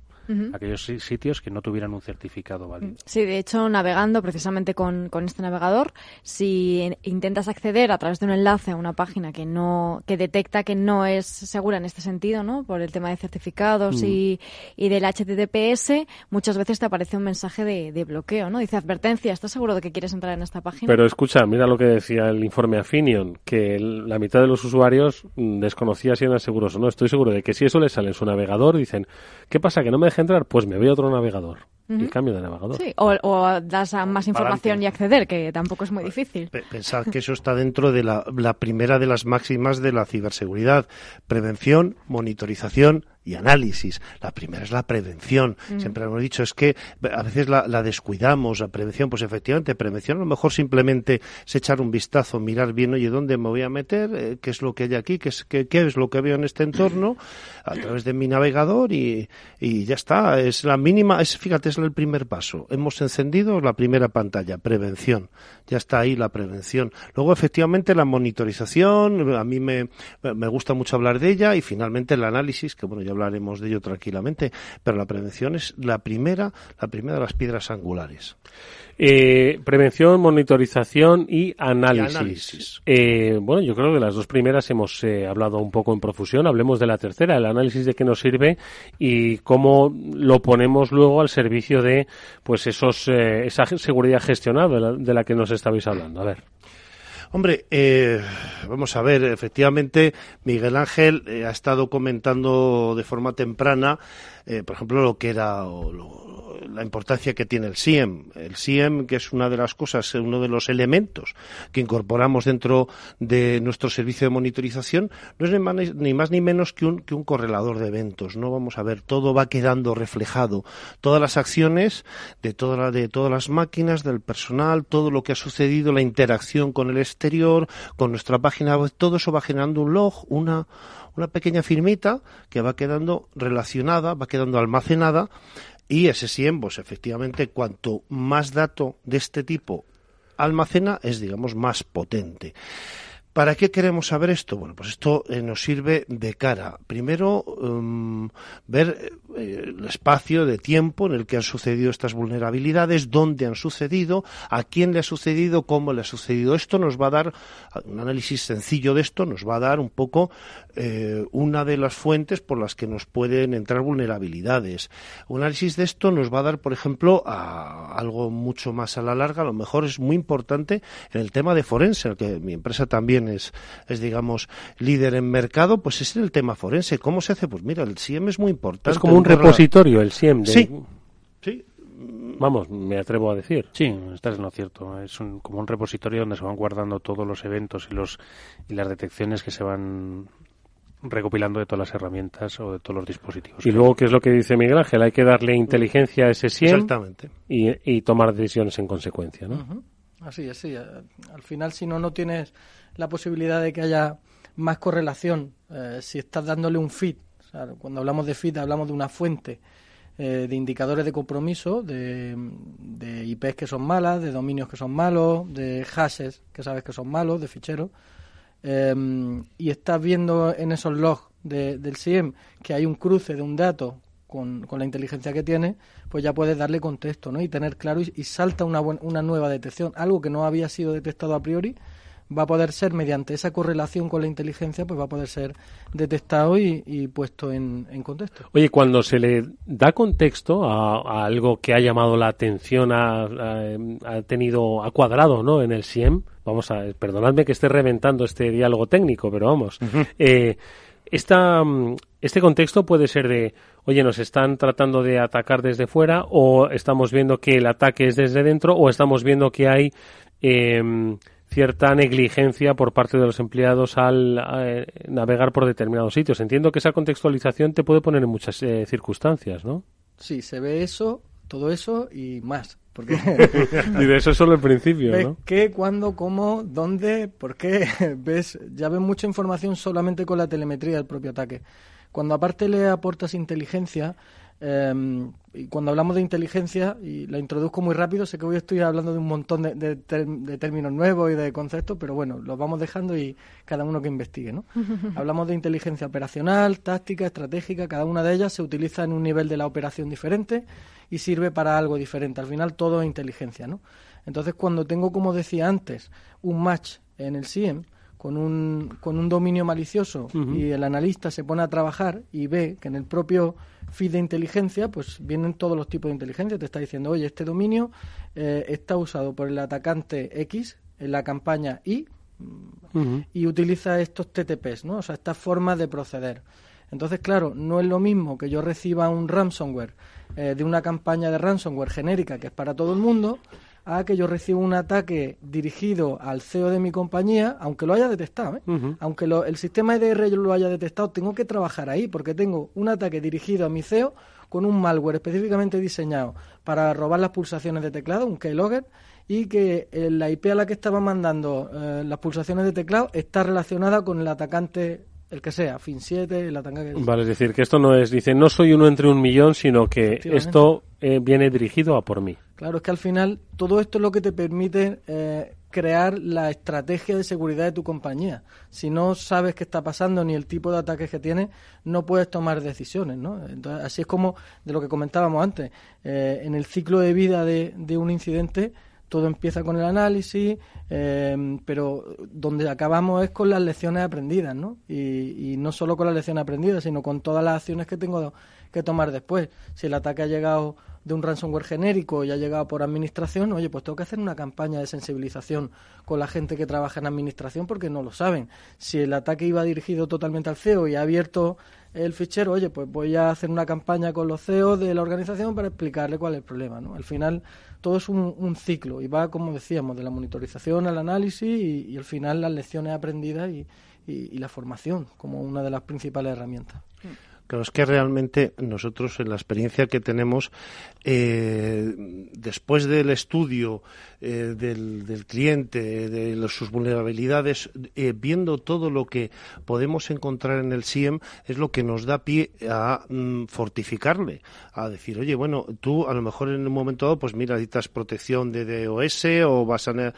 aquellos sitios que no tuvieran un certificado válido. Sí, de hecho, navegando precisamente con, con, este navegador, si intentas acceder a través de un enlace a una página que no que detecta que no es segura en este sentido, ¿no? Por el tema de certificados y, mm. y, del HTTPS, muchas veces te aparece un mensaje de, de, bloqueo, ¿no? Dice advertencia, ¿estás seguro de que quieres entrar en esta página? Pero escucha, mira lo que decía el informe Affinion, que la mitad de los usuarios mm, desconocía si eran seguros o no. Estoy seguro de que si eso les sale en su navegador, dicen, ¿qué pasa? ¿Que no me entrar, pues me voy a otro navegador. Y cambio de navegador. Sí, o, das a más información y acceder, que tampoco es muy difícil. Pensad que eso está dentro de la, la primera de las máximas de la ciberseguridad. Prevención, monitorización, y análisis. La primera es la prevención. Mm. Siempre hemos dicho, es que a veces la, descuidamos, la prevención. Pues efectivamente, prevención a lo mejor simplemente es echar un vistazo, mirar bien, oye, ¿dónde me voy a meter? Eh, ¿Qué es lo que hay aquí? ¿Qué es, qué, es lo que veo en este entorno? A través de mi navegador y, y ya está. Es la mínima, es, fíjate, es el primer paso. Hemos encendido la primera pantalla, prevención. Ya está ahí la prevención. Luego, efectivamente, la monitorización, a mí me, me gusta mucho hablar de ella y finalmente el análisis, que bueno, ya hablaremos de ello tranquilamente, pero la prevención es la primera, la primera de las piedras angulares. Eh, prevención, monitorización y análisis. Eh, bueno, yo creo que las dos primeras hemos eh, hablado un poco en profusión. Hablemos de la tercera, el análisis de qué nos sirve y cómo lo ponemos luego al servicio de, pues, esos, esa seguridad gestionada de la que nos estabais hablando. A ver. Hombre, eh, vamos a ver, efectivamente, Miguel Ángel eh, ha estado comentando de forma temprana, eh, por ejemplo, lo que era la importancia que tiene el SIEM. El SIEM, que es una de las cosas, uno de los elementos que incorporamos dentro de nuestro servicio de monitorización, no es ni más ni, menos que un, que un correlador de eventos. No vamos a ver, todo va quedando reflejado. Todas las acciones de, toda de todas las máquinas, del personal, todo lo que ha sucedido, la interacción con el exterior, con nuestra página web, todo eso va generando un log, una, una pequeña firmita que va quedando relacionada, va quedando almacenada y ese SIEM, pues efectivamente, cuanto más dato de este tipo almacena, es, digamos, más potente. ¿Para qué queremos saber esto? Bueno, pues esto eh, nos sirve de cara. Primero, um, ver eh, el espacio de tiempo en el que han sucedido estas vulnerabilidades, dónde han sucedido, a quién le ha sucedido, cómo le ha sucedido. Esto nos va a dar, un análisis sencillo de esto, nos va a dar un poco eh, una de las fuentes por las que nos pueden entrar vulnerabilidades. Un análisis de esto nos va a dar, por ejemplo, a algo mucho más a la larga, a lo mejor es muy importante en el tema de forense, el que mi empresa también es, digamos, líder en mercado, pues es el tema forense. ¿Cómo se hace? Pues mira, el SIEM es muy importante. Es como un repositorio el SIEM. Sí, sí. Vamos, me atrevo a decir. Sí, estás en lo cierto. Es como un repositorio donde se van guardando todos los eventos y, los, y las detecciones que se van recopilando de todas las herramientas o de todos los dispositivos. Y luego, ¿qué es lo que dice Miguel Ángel? Hay que darle inteligencia a ese SIEM Y, tomar decisiones en consecuencia, ¿no? Así es, sí. Al final, si no, no tienes la posibilidad de que haya más correlación. Eh, si estás dándole un feed, cuando hablamos de feed hablamos de una fuente eh, de indicadores de compromiso, de, de IPs que son malas, de dominios que son malos, de hashes que sabes que son malos, de ficheros. Em, y estás viendo en esos logs del SIEM que hay un cruce de un dato con, la inteligencia que tiene, pues ya puedes darle contexto ¿no? y tener claro y, salta una, una nueva detección, algo que no había sido detectado a priori, va a poder ser mediante esa correlación con la inteligencia, pues va a poder ser detectado y, puesto en, contexto. Oye, cuando se le da contexto a, algo que ha llamado la atención, ha, tenido, ha cuadrado, ¿no? En el SIEM, vamos a, perdonadme que esté reventando este diálogo técnico, pero vamos, eh, este contexto puede ser de, oye, nos están tratando de atacar desde fuera, o estamos viendo que el ataque es desde dentro, o estamos viendo que hay eh, cierta negligencia por parte de los empleados al eh, navegar por determinados sitios. Entiendo que esa contextualización te puede poner en muchas eh, circunstancias, ¿no? Sí, se ve eso, todo eso y más. Porque y de eso es solo el principio, ¿ves qué, cuándo, cómo, dónde, por qué. ves, ya ves mucha información solamente con la telemetría del propio ataque. Cuando aparte le aportas inteligencia, Y cuando hablamos de inteligencia, y la introduzco muy rápido, sé que hoy estoy hablando de un montón de, términos nuevos y de conceptos, pero bueno, los vamos dejando y cada uno que investigue. ¿no? hablamos de inteligencia operacional, táctica, estratégica, cada una de ellas se utiliza en un nivel de la operación diferente y sirve para algo diferente. Al final todo es inteligencia. ¿no? Entonces, cuando tengo, como decía antes, un match en el SIEM, con un, con un dominio malicioso y el analista se pone a trabajar y ve que en el propio feed de inteligencia, pues vienen todos los tipos de inteligencia. Te está diciendo, oye, este dominio eh, está usado por el atacante X en la campaña Y y utiliza estos TTPs, ¿no? O sea, estas formas de proceder. Entonces, claro, no es lo mismo que yo reciba un ransomware eh, de una campaña de ransomware genérica que es para todo el mundo a que yo reciba un ataque dirigido al CEO de mi compañía, aunque lo haya detectado, ¿eh? aunque el sistema EDR lo haya detectado, tengo que trabajar ahí porque tengo un ataque dirigido a mi CEO con un malware específicamente diseñado para robar las pulsaciones de teclado, un keylogger, y que eh, la IP a la que estaba mandando eh, las pulsaciones de teclado está relacionada con el atacante el que sea, fin 7, el atacante Vale, es decir, que esto no es, dice, no soy uno entre un millón, sino que esto viene dirigido a por mí. Claro, es que al final todo esto es lo que te permite eh, crear la estrategia de seguridad de tu compañía. Si no sabes qué está pasando ni el tipo de ataques que tienes, no puedes tomar decisiones, ¿no? Entonces, así es como de lo que comentábamos antes. Eh, en el ciclo de vida de, un incidente, todo empieza con el análisis, eh, pero donde acabamos es con las lecciones aprendidas, ¿no? Y, y, no solo con las lecciones aprendidas, sino con todas las acciones que tengo que tomar después. Si el ataque ha llegado de un ransomware genérico y ha llegado por administración, oye, pues tengo que hacer una campaña de sensibilización con la gente que trabaja en administración porque no lo saben. Si el ataque iba dirigido totalmente al CEO y ha abierto el fichero, oye, pues voy a hacer una campaña con los CEOs de la organización para explicarle cuál es el problema. ¿no? Al final todo es un, ciclo y va, como decíamos, de la monitorización al análisis y, al final las lecciones aprendidas y, y la formación como una de las principales herramientas. Claro, es que realmente nosotros en la experiencia que tenemos, eh, después del estudio eh, del, cliente, de sus vulnerabilidades, eh, viendo todo lo que podemos encontrar en el SIEM, es lo que nos da pie a mm, fortificarle, a decir, oye, bueno, tú a lo mejor en un momento dado, pues mira, necesitas protección de DOS o vas a,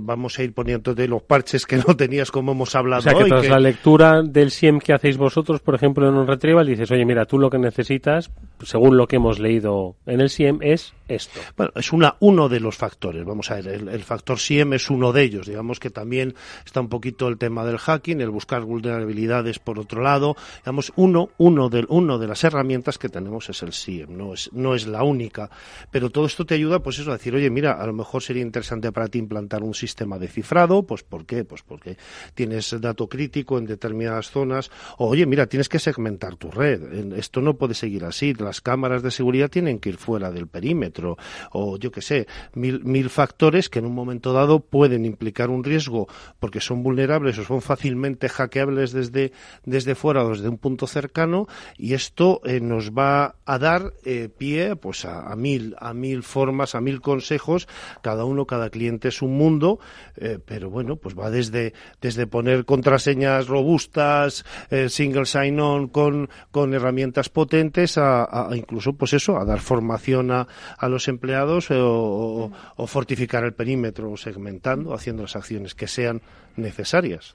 vamos a ir poniéndote los parches que no tenías como hemos hablado o sea, que tras la lectura del SIEM que hacéis vosotros, por ejemplo, en un retrieval dices, oye, mira, tú lo que necesitas, según lo que hemos leído en el SIEM, es esto. Bueno, es una, uno de los factores. Vamos a ver, el, factor SIEM es uno de ellos. Digamos que también está un poquito el tema del hacking, el buscar vulnerabilidades por otro lado. Digamos, uno, uno, de, uno de las herramientas que tenemos es el SIEM, no es, no es la única. Pero todo esto te ayuda, pues eso, a decir, oye, mira, a lo mejor sería interesante para ti implantar un sistema de cifrado, pues ¿por qué? Pues porque tienes dato crítico en determinadas zonas. O, oye, mira, tienes que segmentar tu red. Esto no puede seguir así. Las cámaras de seguridad tienen que ir fuera del perímetro o yo qué sé, mil, mil factores que en un momento dado pueden implicar un riesgo porque son vulnerables o son fácilmente hackeables desde, desde fuera o desde un punto cercano y esto eh, nos va a dar eh, pie pues a, mil a mil formas, a mil consejos, cada uno, cada cliente es un mundo, eh, pero bueno, pues va desde, desde poner contraseñas robustas, single sign-on con, con herramientas potentes a, incluso pues eso, a dar formación a, a los empleados o, o, fortificar el perímetro segmentando, haciendo las acciones que sean necesarias.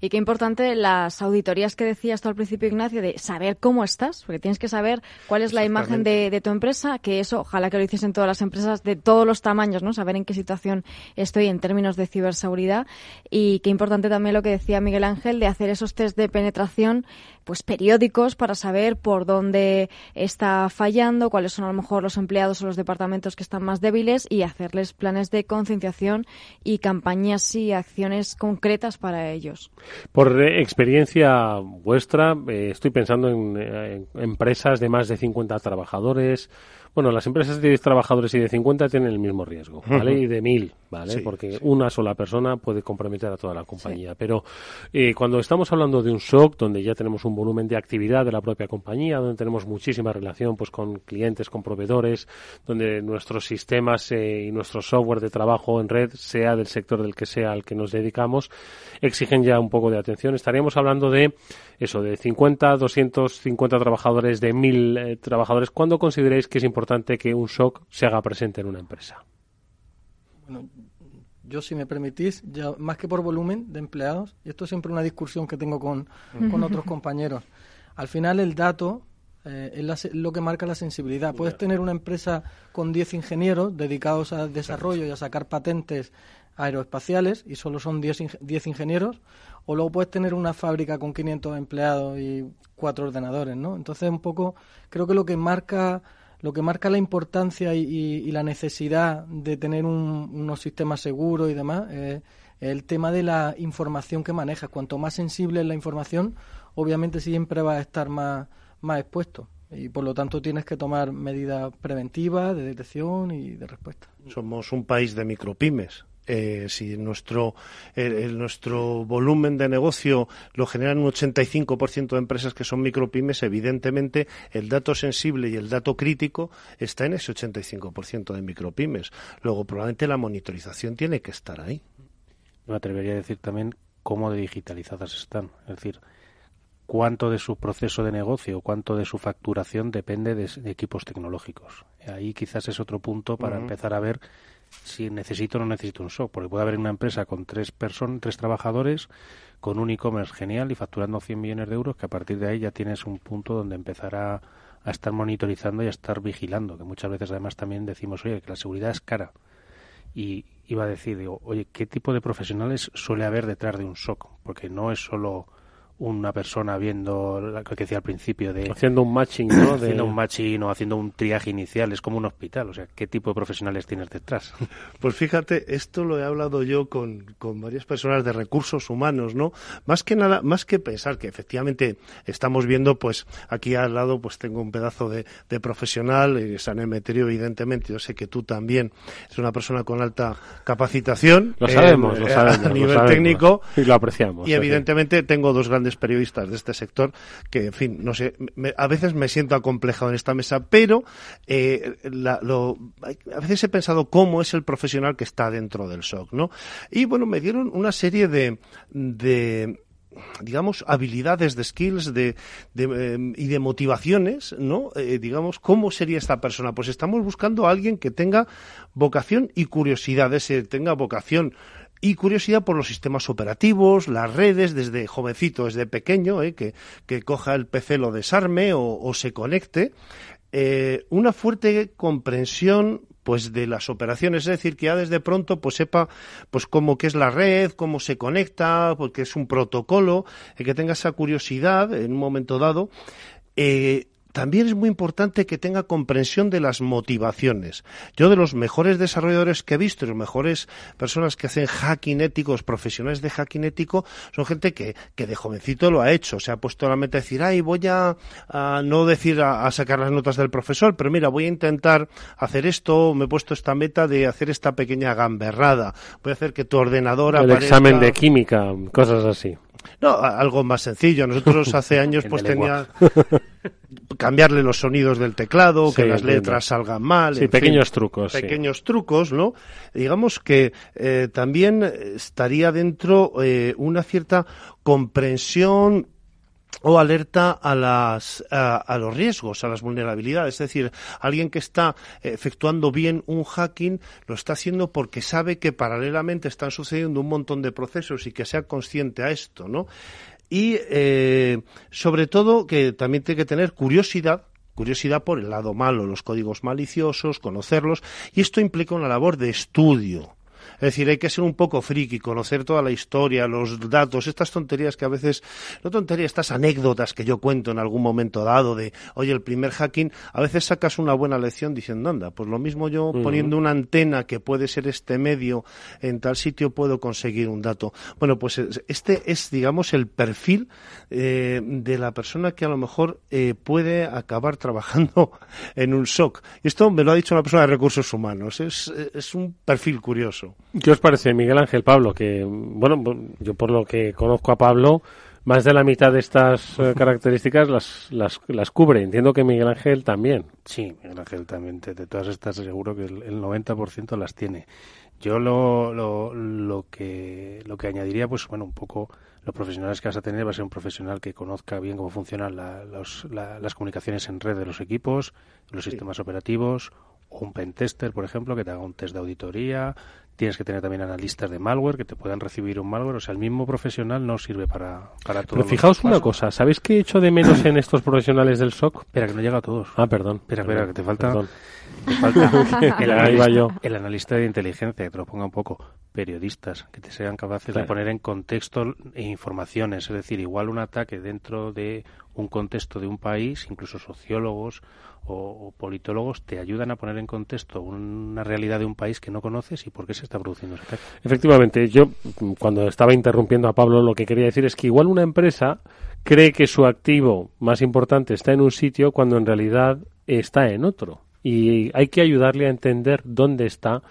Y qué importante las auditorías que decías tú al principio, Ignacio, de saber cómo estás, porque tienes que saber cuál es la imagen de, tu empresa, que eso ojalá que lo hiciesen todas las empresas de todos los tamaños, ¿no? Saber en qué situación estoy en términos de ciberseguridad. Y qué importante también lo que decía Miguel Ángel de hacer esos test de penetración pues periódicos para saber por dónde está fallando, cuáles son a lo mejor los empleados o los departamentos que están más débiles y hacerles planes de concienciación y campañas y acciones concretas para ellos. Por experiencia vuestra, eh, estoy pensando en, en, empresas de más de 50 trabajadores, bueno, las empresas de 10 trabajadores y de 50 tienen el mismo riesgo, ¿vale? Y de 1000, ¿vale? Porque una sola persona puede comprometer a toda la compañía. Pero eh, cuando estamos hablando de un SOC, donde ya tenemos un volumen de actividad de la propia compañía, donde tenemos muchísima relación pues con clientes, con proveedores, donde nuestros sistemas eh, y nuestro software de trabajo en red, sea del sector del que sea al que nos dedicamos, exigen ya un poco de atención. Estaríamos hablando de eso, de 50, 250 trabajadores, de 1000 eh, trabajadores. ¿Cuándo consideráis que es importante que un SOC se haga presente en una empresa? Bueno, yo si me permitís, ya más que por volumen de empleados, y esto es siempre una discusión que tengo con, otros compañeros, al final el dato eh, es lo que marca la sensibilidad. Puedes tener una empresa con 10 ingenieros dedicados al desarrollo y a sacar patentes aeroespaciales y solo son 10, 10 ingenieros, o luego puedes tener una fábrica con 500 empleados y cuatro ordenadores, ¿no? Entonces, un poco, creo que lo que marca lo que marca la importancia y, la necesidad de tener unos sistemas seguros y demás es el tema de la información que manejas. Cuanto más sensible es la información, obviamente siempre va a estar más expuesto y por lo tanto tienes que tomar medidas preventivas de detección y de respuesta. Somos un país de micropymes eh, si nuestro, el, nuestro volumen de negocio lo generan un 85% de empresas que son micropymes, evidentemente el dato sensible y el dato crítico está en ese 85% de micropymes. Luego, probablemente la monitorización tiene que estar ahí. Me atrevería a decir también cómo de digitalizadas están. Es decir, cuánto de su proceso de negocio, cuánto de su facturación depende de, equipos tecnológicos. Ahí quizás es otro punto para empezar a ver si necesito o no necesito un SOC, porque puede haber una empresa con tres personas, tres trabajadores, con un e-commerce genial y facturando 100 millones de euros, que a partir de ahí ya tienes un punto donde empezar a, estar monitorizando y a estar vigilando, que muchas veces además también decimos, oye, que la seguridad es cara. Y iba a decir, digo, oye, ¿qué tipo de profesionales suele haber detrás de un SOC? Porque no es solo una persona viendo lo que decía al principio de haciendo un matching ¿no? haciendo un matching o haciendo un triaje inicial es como un hospital o sea qué tipo de profesionales tienes detrás pues fíjate esto lo he hablado yo con, con varias personas de recursos humanos no más que nada más que pensar que efectivamente estamos viendo pues aquí al lado pues tengo un pedazo de, de profesional y San Emeterio evidentemente yo sé que tú también es una persona con alta capacitación lo sabemos, lo sabemos a nivel técnico y lo apreciamos y evidentemente tengo dos grandes periodistas de este sector que, en fin, no sé, a veces me siento acomplejado en esta mesa, pero eh, a veces he pensado cómo es el profesional que está dentro del SOC, ¿no? Y bueno, me dieron una serie de, digamos, habilidades, de skills de, em, y de motivaciones, ¿no? Eh, digamos, ¿cómo sería esta persona? Pues estamos buscando a alguien que tenga vocación y curiosidad, ese, tenga vocación y curiosidad por los sistemas operativos, las redes, desde jovencito, desde pequeño, eh, que, que, coja el PC, lo desarme o, se conecte. Eh, una fuerte comprensión pues de las operaciones, es decir, que ya desde pronto pues sepa pues cómo que es la red, cómo se conecta, porque es un protocolo, eh, que tenga esa curiosidad en un momento dado. También es muy importante que tenga comprensión de las motivaciones. Yo de los mejores desarrolladores que he visto, los mejores personas que hacen hacking éticos, profesionales de hacking ético, son gente que, que de jovencito lo ha hecho, se ha puesto a la meta de decir, ay, voy a, no decir a, sacar las notas del profesor, pero mira, voy a intentar hacer esto, me he puesto esta meta de hacer esta pequeña gamberrada, voy a hacer que tu ordenador El examen de química, cosas así. No, algo más sencillo. Nosotros hace años pues tenía cambiarle los sonidos del teclado, que las letras salgan mal. Sí, pequeños trucos. Pequeños trucos, ¿no? Digamos que eh, también estaría dentro eh, una cierta comprensión o alerta a, las, a, los riesgos, a las vulnerabilidades. Es decir, alguien que está efectuando bien un hacking lo está haciendo porque sabe que paralelamente están sucediendo un montón de procesos y que sea consciente a esto, ¿no? Y eh, sobre todo que también tiene que tener curiosidad curiosidad por el lado malo, los códigos maliciosos, conocerlos, y esto implica una labor de estudio es decir, hay que ser un poco friki, conocer toda la historia, los datos, estas tonterías que a veces, no tonterías, estas anécdotas que yo cuento en algún momento dado de, oye, el primer hacking, a veces sacas una buena lección diciendo, anda, pues lo mismo yo poniendo una antena que puede ser este medio en tal sitio puedo conseguir un dato. Bueno, pues este es, digamos, el perfil eh, de la persona que a lo mejor eh, puede acabar trabajando en un SOC. Y esto me lo ha dicho una persona de recursos humanos. Es, es un perfil curioso. ¿Qué os parece, Miguel Ángel, Pablo? Que, bueno, yo por lo que conozco a Pablo, más de la mitad de estas eh, características las, las, las, cubre. Entiendo que Miguel Ángel también. Sí, Miguel Ángel también. De, todas estas seguro que el, el 90% las tiene. Yo lo, lo, lo, que, lo que añadiría, pues bueno, un poco los profesionales que vas a tener va a ser un profesional que conozca bien cómo funcionan las comunicaciones en red de los equipos, los sistemas operativos, un pentester, por ejemplo, que te haga un test de auditoría, Tienes que tener también analistas de malware que te puedan recibir un malware. O sea, el mismo profesional no sirve para, para todo. Pero fijaos una cosa, ¿sabéis qué he hecho de menos en estos profesionales del SOC? Espera, que no llega a todos. Ah, perdón. Espera, espera, que te falta, te falta el, analista, el analista de inteligencia, que te lo ponga un poco. Periodistas, que te sean capaces de poner en contexto informaciones. Es decir, igual un ataque dentro de un contexto de un país, incluso sociólogos o, politólogos te ayudan a poner en contexto una realidad de un país que no conoces y por qué se está produciendo ese ataque. Efectivamente, yo cuando estaba interrumpiendo a Pablo lo que quería decir es que igual una empresa cree que su activo más importante está en un sitio cuando en realidad está en otro y hay que ayudarle a entender dónde está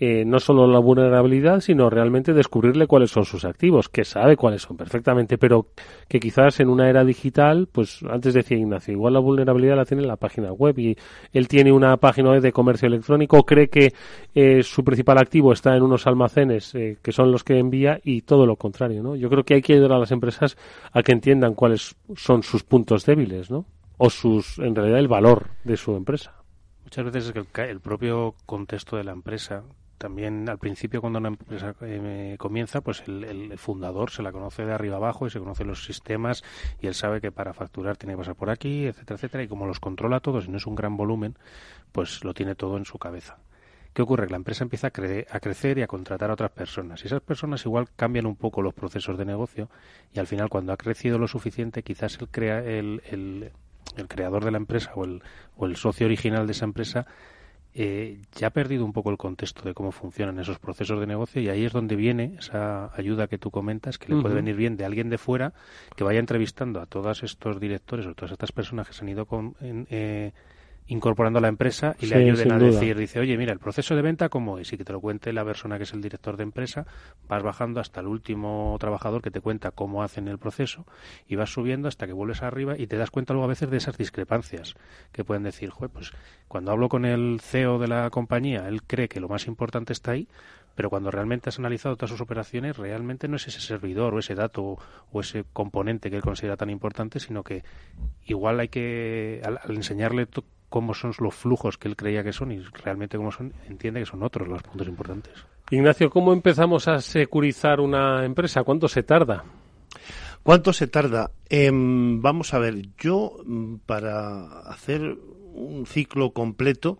eh, no solo la vulnerabilidad, sino realmente descubrirle cuáles son sus activos, que sabe cuáles son perfectamente, pero que quizás en una era digital, pues antes decía Ignacio, igual la vulnerabilidad la tiene en la página web y él tiene una página web de comercio electrónico, cree que eh, su principal activo está en unos almacenes eh, que son los que envía y todo lo contrario, ¿no? Yo creo que hay que ayudar a las empresas a que entiendan cuáles son sus puntos débiles, ¿no? O sus, en realidad, el valor de su empresa. Muchas veces es que el propio contexto de la empresa también al principio cuando una empresa eh, comienza, pues el, fundador se la conoce de arriba abajo y se conoce los sistemas y él sabe que para facturar tiene que pasar por aquí, etcétera, etcétera, y como los controla todos y no es un gran volumen, pues lo tiene todo en su cabeza. ¿Qué ocurre? Que la empresa empieza a, a, crecer y a contratar a otras personas. Y esas personas igual cambian un poco los procesos de negocio y al final cuando ha crecido lo suficiente quizás el, crea, el, el, el creador de la empresa o el, o el socio original de esa empresa eh, ya ha perdido un poco el contexto de cómo funcionan esos procesos de negocio y ahí es donde viene esa ayuda que tú comentas, que le puede venir bien de alguien de fuera que vaya entrevistando a todos estos directores o todas estas personas que se han ido con, eh, incorporando a la empresa y le ayuden a decir, dice, oye, mira, el proceso de venta como es, y que te lo cuente la persona que es el director de empresa, vas bajando hasta el último trabajador que te cuenta cómo hacen el proceso y vas subiendo hasta que vuelves arriba y te das cuenta luego a veces de esas discrepancias que pueden decir, pues cuando hablo con el CEO de la compañía, él cree que lo más importante está ahí, pero cuando realmente has analizado todas sus operaciones, realmente no es ese servidor o ese dato o ese componente que él considera tan importante, sino que igual hay que, al, enseñarle cómo son los flujos que él creía que son y realmente cómo son, entiende que son otros los puntos importantes. Ignacio, ¿cómo empezamos a securizar una empresa? ¿Cuánto se tarda? ¿Cuánto se tarda? Em, vamos a ver, yo mm, para hacer un ciclo completo,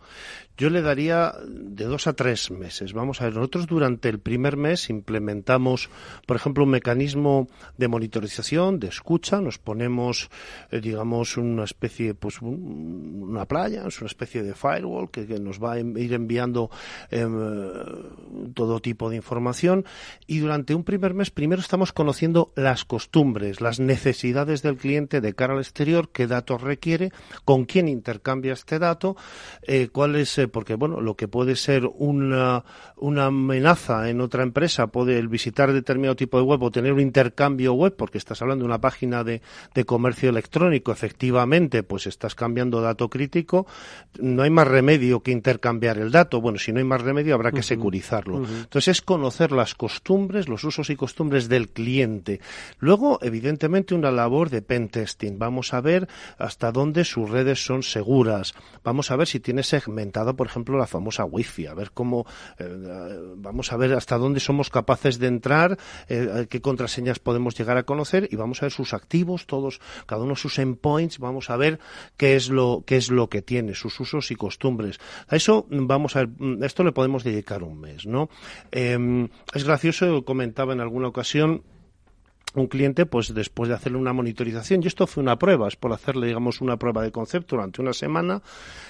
yo le daría de dos a tres meses. Vamos a ver, nosotros durante el primer mes implementamos, por ejemplo, un mecanismo de monitorización, de escucha, nos ponemos, eh, digamos, una especie, pues una playa, es una especie de firewall que, nos va a ir enviando em, todo tipo de información y durante un primer mes primero estamos conociendo las costumbres, las necesidades del cliente de cara al exterior, qué datos requiere, con quién intercambia este dato, eh, cuál es eh, porque bueno, lo que puede ser una, una amenaza en otra empresa, puede visitar determinado tipo de web o tener un intercambio web, porque estás hablando de una página de, de comercio electrónico, efectivamente, pues estás cambiando dato crítico, no hay más remedio que intercambiar el dato. Bueno, si no hay más remedio, habrá que securizarlo. Entonces es conocer las costumbres, los usos y costumbres del cliente. Luego, evidentemente, una labor de pen testing. Vamos a ver hasta dónde sus redes son seguras. Vamos a ver si tiene segmentado por ejemplo, la famosa wifi, a ver cómo, eh, vamos a ver hasta dónde somos capaces de entrar, eh, qué contraseñas podemos llegar a conocer y vamos a ver sus activos, todos, cada uno sus endpoints, vamos a ver qué es lo, qué es lo que tiene, sus usos y costumbres. A eso vamos a ver, esto le podemos dedicar un mes, ¿no? Em, es gracioso, comentaba en alguna ocasión, un cliente, pues después de hacerle una monitorización, y esto fue una prueba, es por hacerle, digamos, una prueba de concepto durante una semana,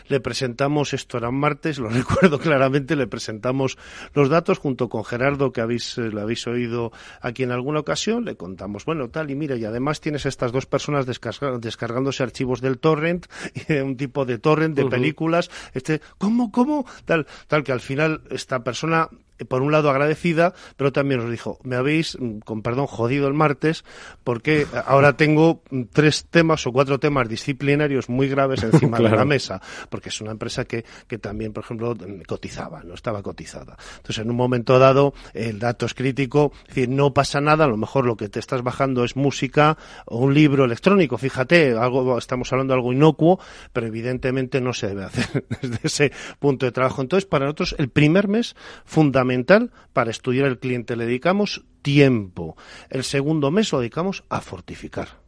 le presentamos, esto era un martes, lo recuerdo claramente, le presentamos los datos junto con Gerardo, que habéis, eh, lo habéis oído aquí en alguna ocasión, le contamos, bueno, tal, y mira, y además tienes estas dos personas descargándose archivos del torrent, un tipo de torrent de películas, este, ¿cómo, cómo? Tal, tal que al final esta persona por un lado agradecida, pero también nos dijo, me habéis, mm, con perdón, jodido el martes, porque ahora tengo mm, tres temas o cuatro temas disciplinarios muy graves encima de la mesa, porque es una empresa que, que también, por ejemplo, mm, cotizaba, no estaba cotizada. Entonces, en un momento dado, el dato es crítico, es decir, no pasa nada, a lo mejor lo que te estás bajando es música o un libro electrónico, fíjate, algo, estamos hablando de algo inocuo, pero evidentemente no se debe hacer desde ese punto de trabajo. Entonces, para nosotros, el primer mes, fundamental para estudiar el cliente. Le dedicamos tiempo. El segundo mes lo dedicamos a fortificar.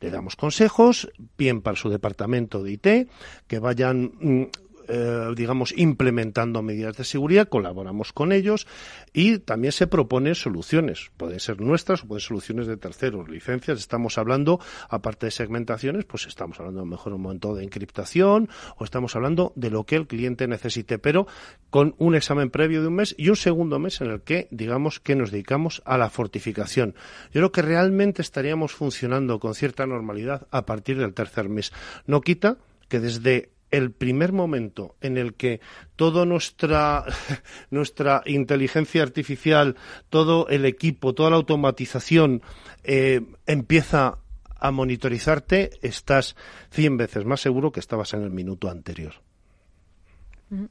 Le damos consejos, bien para su departamento de IT, que vayan mm, eh, digamos, implementando medidas de seguridad, colaboramos con ellos y también se proponen soluciones. Pueden ser nuestras o pueden ser soluciones de terceros, licencias. Estamos hablando, aparte de segmentaciones, pues estamos hablando a lo mejor un momento de encriptación o estamos hablando de lo que el cliente necesite, pero con un examen previo de un mes y un segundo mes en el que, digamos, que nos dedicamos a la fortificación. Yo creo que realmente estaríamos funcionando con cierta normalidad a partir del tercer mes. No quita que desde el primer momento en el que toda nuestra, nuestra inteligencia artificial, todo el equipo, toda la automatización eh, empieza a monitorizarte, estás cien veces más seguro que estabas en el minuto anterior.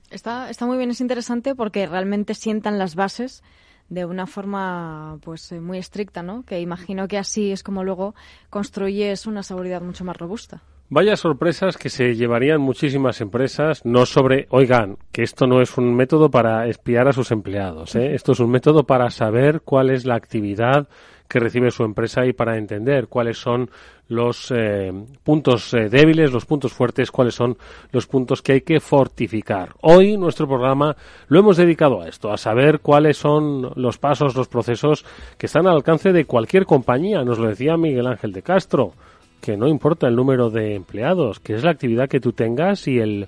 Está, está muy bien, es interesante porque realmente sientan las bases de una forma pues eh, muy estricta, ¿no? Que imagino que así es como luego construyes una seguridad mucho más robusta. Vaya sorpresas que se llevarían muchísimas empresas, no sobre, oigan, que esto no es un método para espiar a sus empleados, ¿eh? esto es un método para saber cuál es la actividad que recibe su empresa y para entender cuáles son los eh, puntos eh, débiles, los puntos fuertes, cuáles son los puntos que hay que fortificar. Hoy nuestro programa lo hemos dedicado a esto, a saber cuáles son los pasos, los procesos que están al alcance de cualquier compañía. Nos lo decía Miguel Ángel de Castro que no importa el número de empleados, que es la actividad que tú tengas y el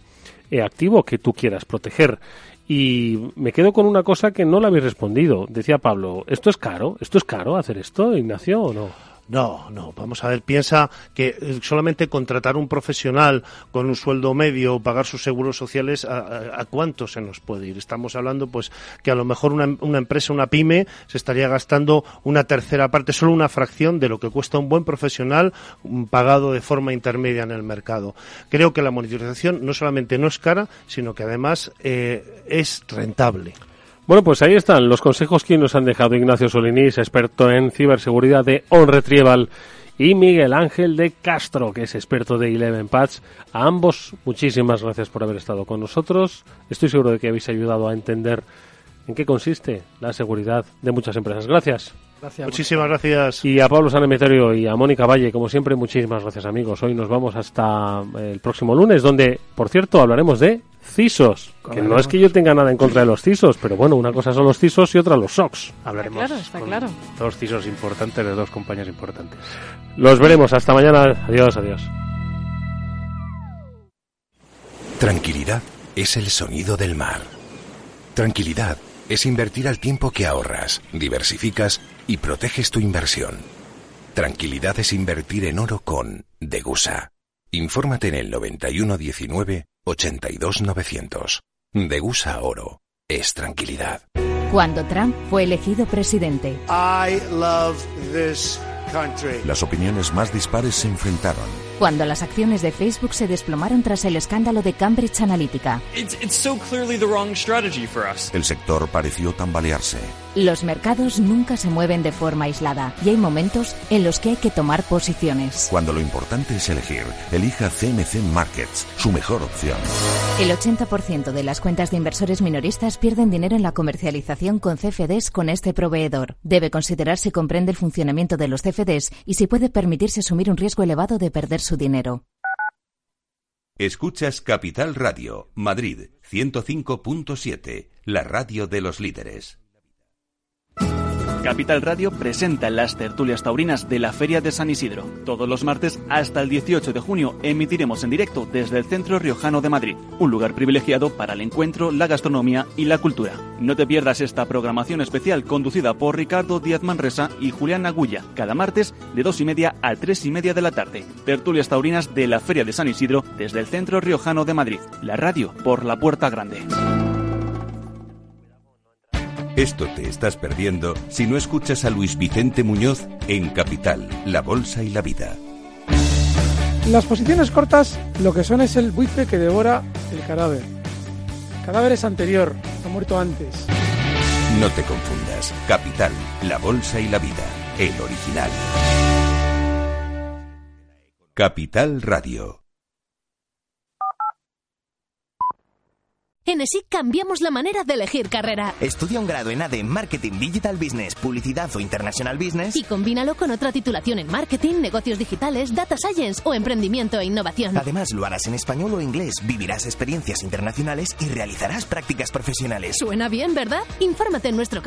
eh, activo que tú quieras proteger. Y me quedo con una cosa que no le habéis respondido. Decía Pablo, ¿esto es caro? ¿Esto es caro hacer esto, Ignacio, o no? No, no, vamos a ver, piensa que eh, solamente contratar un profesional con un sueldo medio o pagar sus seguros sociales, ¿a, cuánto se nos puede ir? Estamos hablando, pues, que a lo mejor una, una, empresa, una pyme, se estaría gastando una tercera parte, solo una fracción de lo que cuesta un buen profesional mm, pagado de forma intermedia en el mercado. Creo que la monitorización no solamente no es cara, sino que además eh, es rentable. Bueno, pues ahí están los consejos que nos han dejado Ignacio Solinís, experto en ciberseguridad de OnRetrieval, y Miguel Ángel de Castro, que es experto de Eleven Patch. A ambos, muchísimas gracias por haber estado con nosotros. Estoy seguro de que habéis ayudado a entender en qué consiste la seguridad de muchas empresas. Gracias. Muchísimas gracias. Y a Pablo Sanemeterio y a Mónica Valle, como siempre, muchísimas gracias amigos. Hoy nos vamos hasta el próximo lunes, donde, por cierto, hablaremos de CISOs. Que no es que yo tenga nada en contra de los CISOs, pero bueno, una cosa son los CISOs y otra los SOCs. Hablaremos Está claro, está claro. dos CISOs importantes de dos compañías importantes. Los veremos. Hasta mañana. Adiós, adiós. Tranquilidad es el sonido del mar. Tranquilidad es invertir al tiempo que ahorras, diversificas y proteges tu inversión. Tranquilidad es invertir en oro con Degusa. Infórmate en el 9119 82900. Degusa Oro es tranquilidad. Cuando Trump fue elegido presidente. I love this country. Las opiniones más dispares se enfrentaron. Cuando las acciones de Facebook se desplomaron tras el escándalo de Cambridge Analytica. El sector pareció tambalearse. Los mercados nunca se mueven de forma aislada y hay momentos en los que hay que tomar posiciones. Cuando lo importante es elegir, elija CMC Markets, su mejor opción. El 80% de las cuentas de inversores minoristas pierden dinero en la comercialización con CFDs con este proveedor. Debe considerar si comprende el funcionamiento de los CFDs y si puede permitirse asumir un riesgo elevado de perder su dinero. Escuchas Capital Radio, Madrid 105.7, la radio de los líderes. Capital Radio presenta las tertulias taurinas de la Feria de San Isidro. Todos los martes hasta el 18 de junio emitiremos en directo desde el Centro Riojano de Madrid, un lugar privilegiado para el encuentro, la gastronomía y la cultura. No te pierdas esta programación especial conducida por Ricardo Díaz Manresa y Julián Agulla, cada martes de 2 y media a 3 y media de la tarde. Tertulias taurinas de la Feria de San Isidro desde el Centro Riojano de Madrid. La radio por la Puerta Grande. Esto te estás perdiendo si no escuchas a Luis Vicente Muñoz en Capital, La Bolsa y la Vida. Las posiciones cortas lo que son es el buitre que devora el cadáver. El cadáver es anterior, ha muerto antes. No te confundas. Capital, La Bolsa y la Vida, el original. Capital Radio. En ESIC cambiamos la manera de elegir carrera. Estudia un grado en ADE en Marketing Digital Business, Publicidad o International Business y combínalo con otra titulación en Marketing, Negocios Digitales, Data Science o Emprendimiento e Innovación. Además, lo harás en español o inglés, vivirás experiencias internacionales y realizarás prácticas profesionales. Suena bien, ¿verdad? Infórmate en nuestro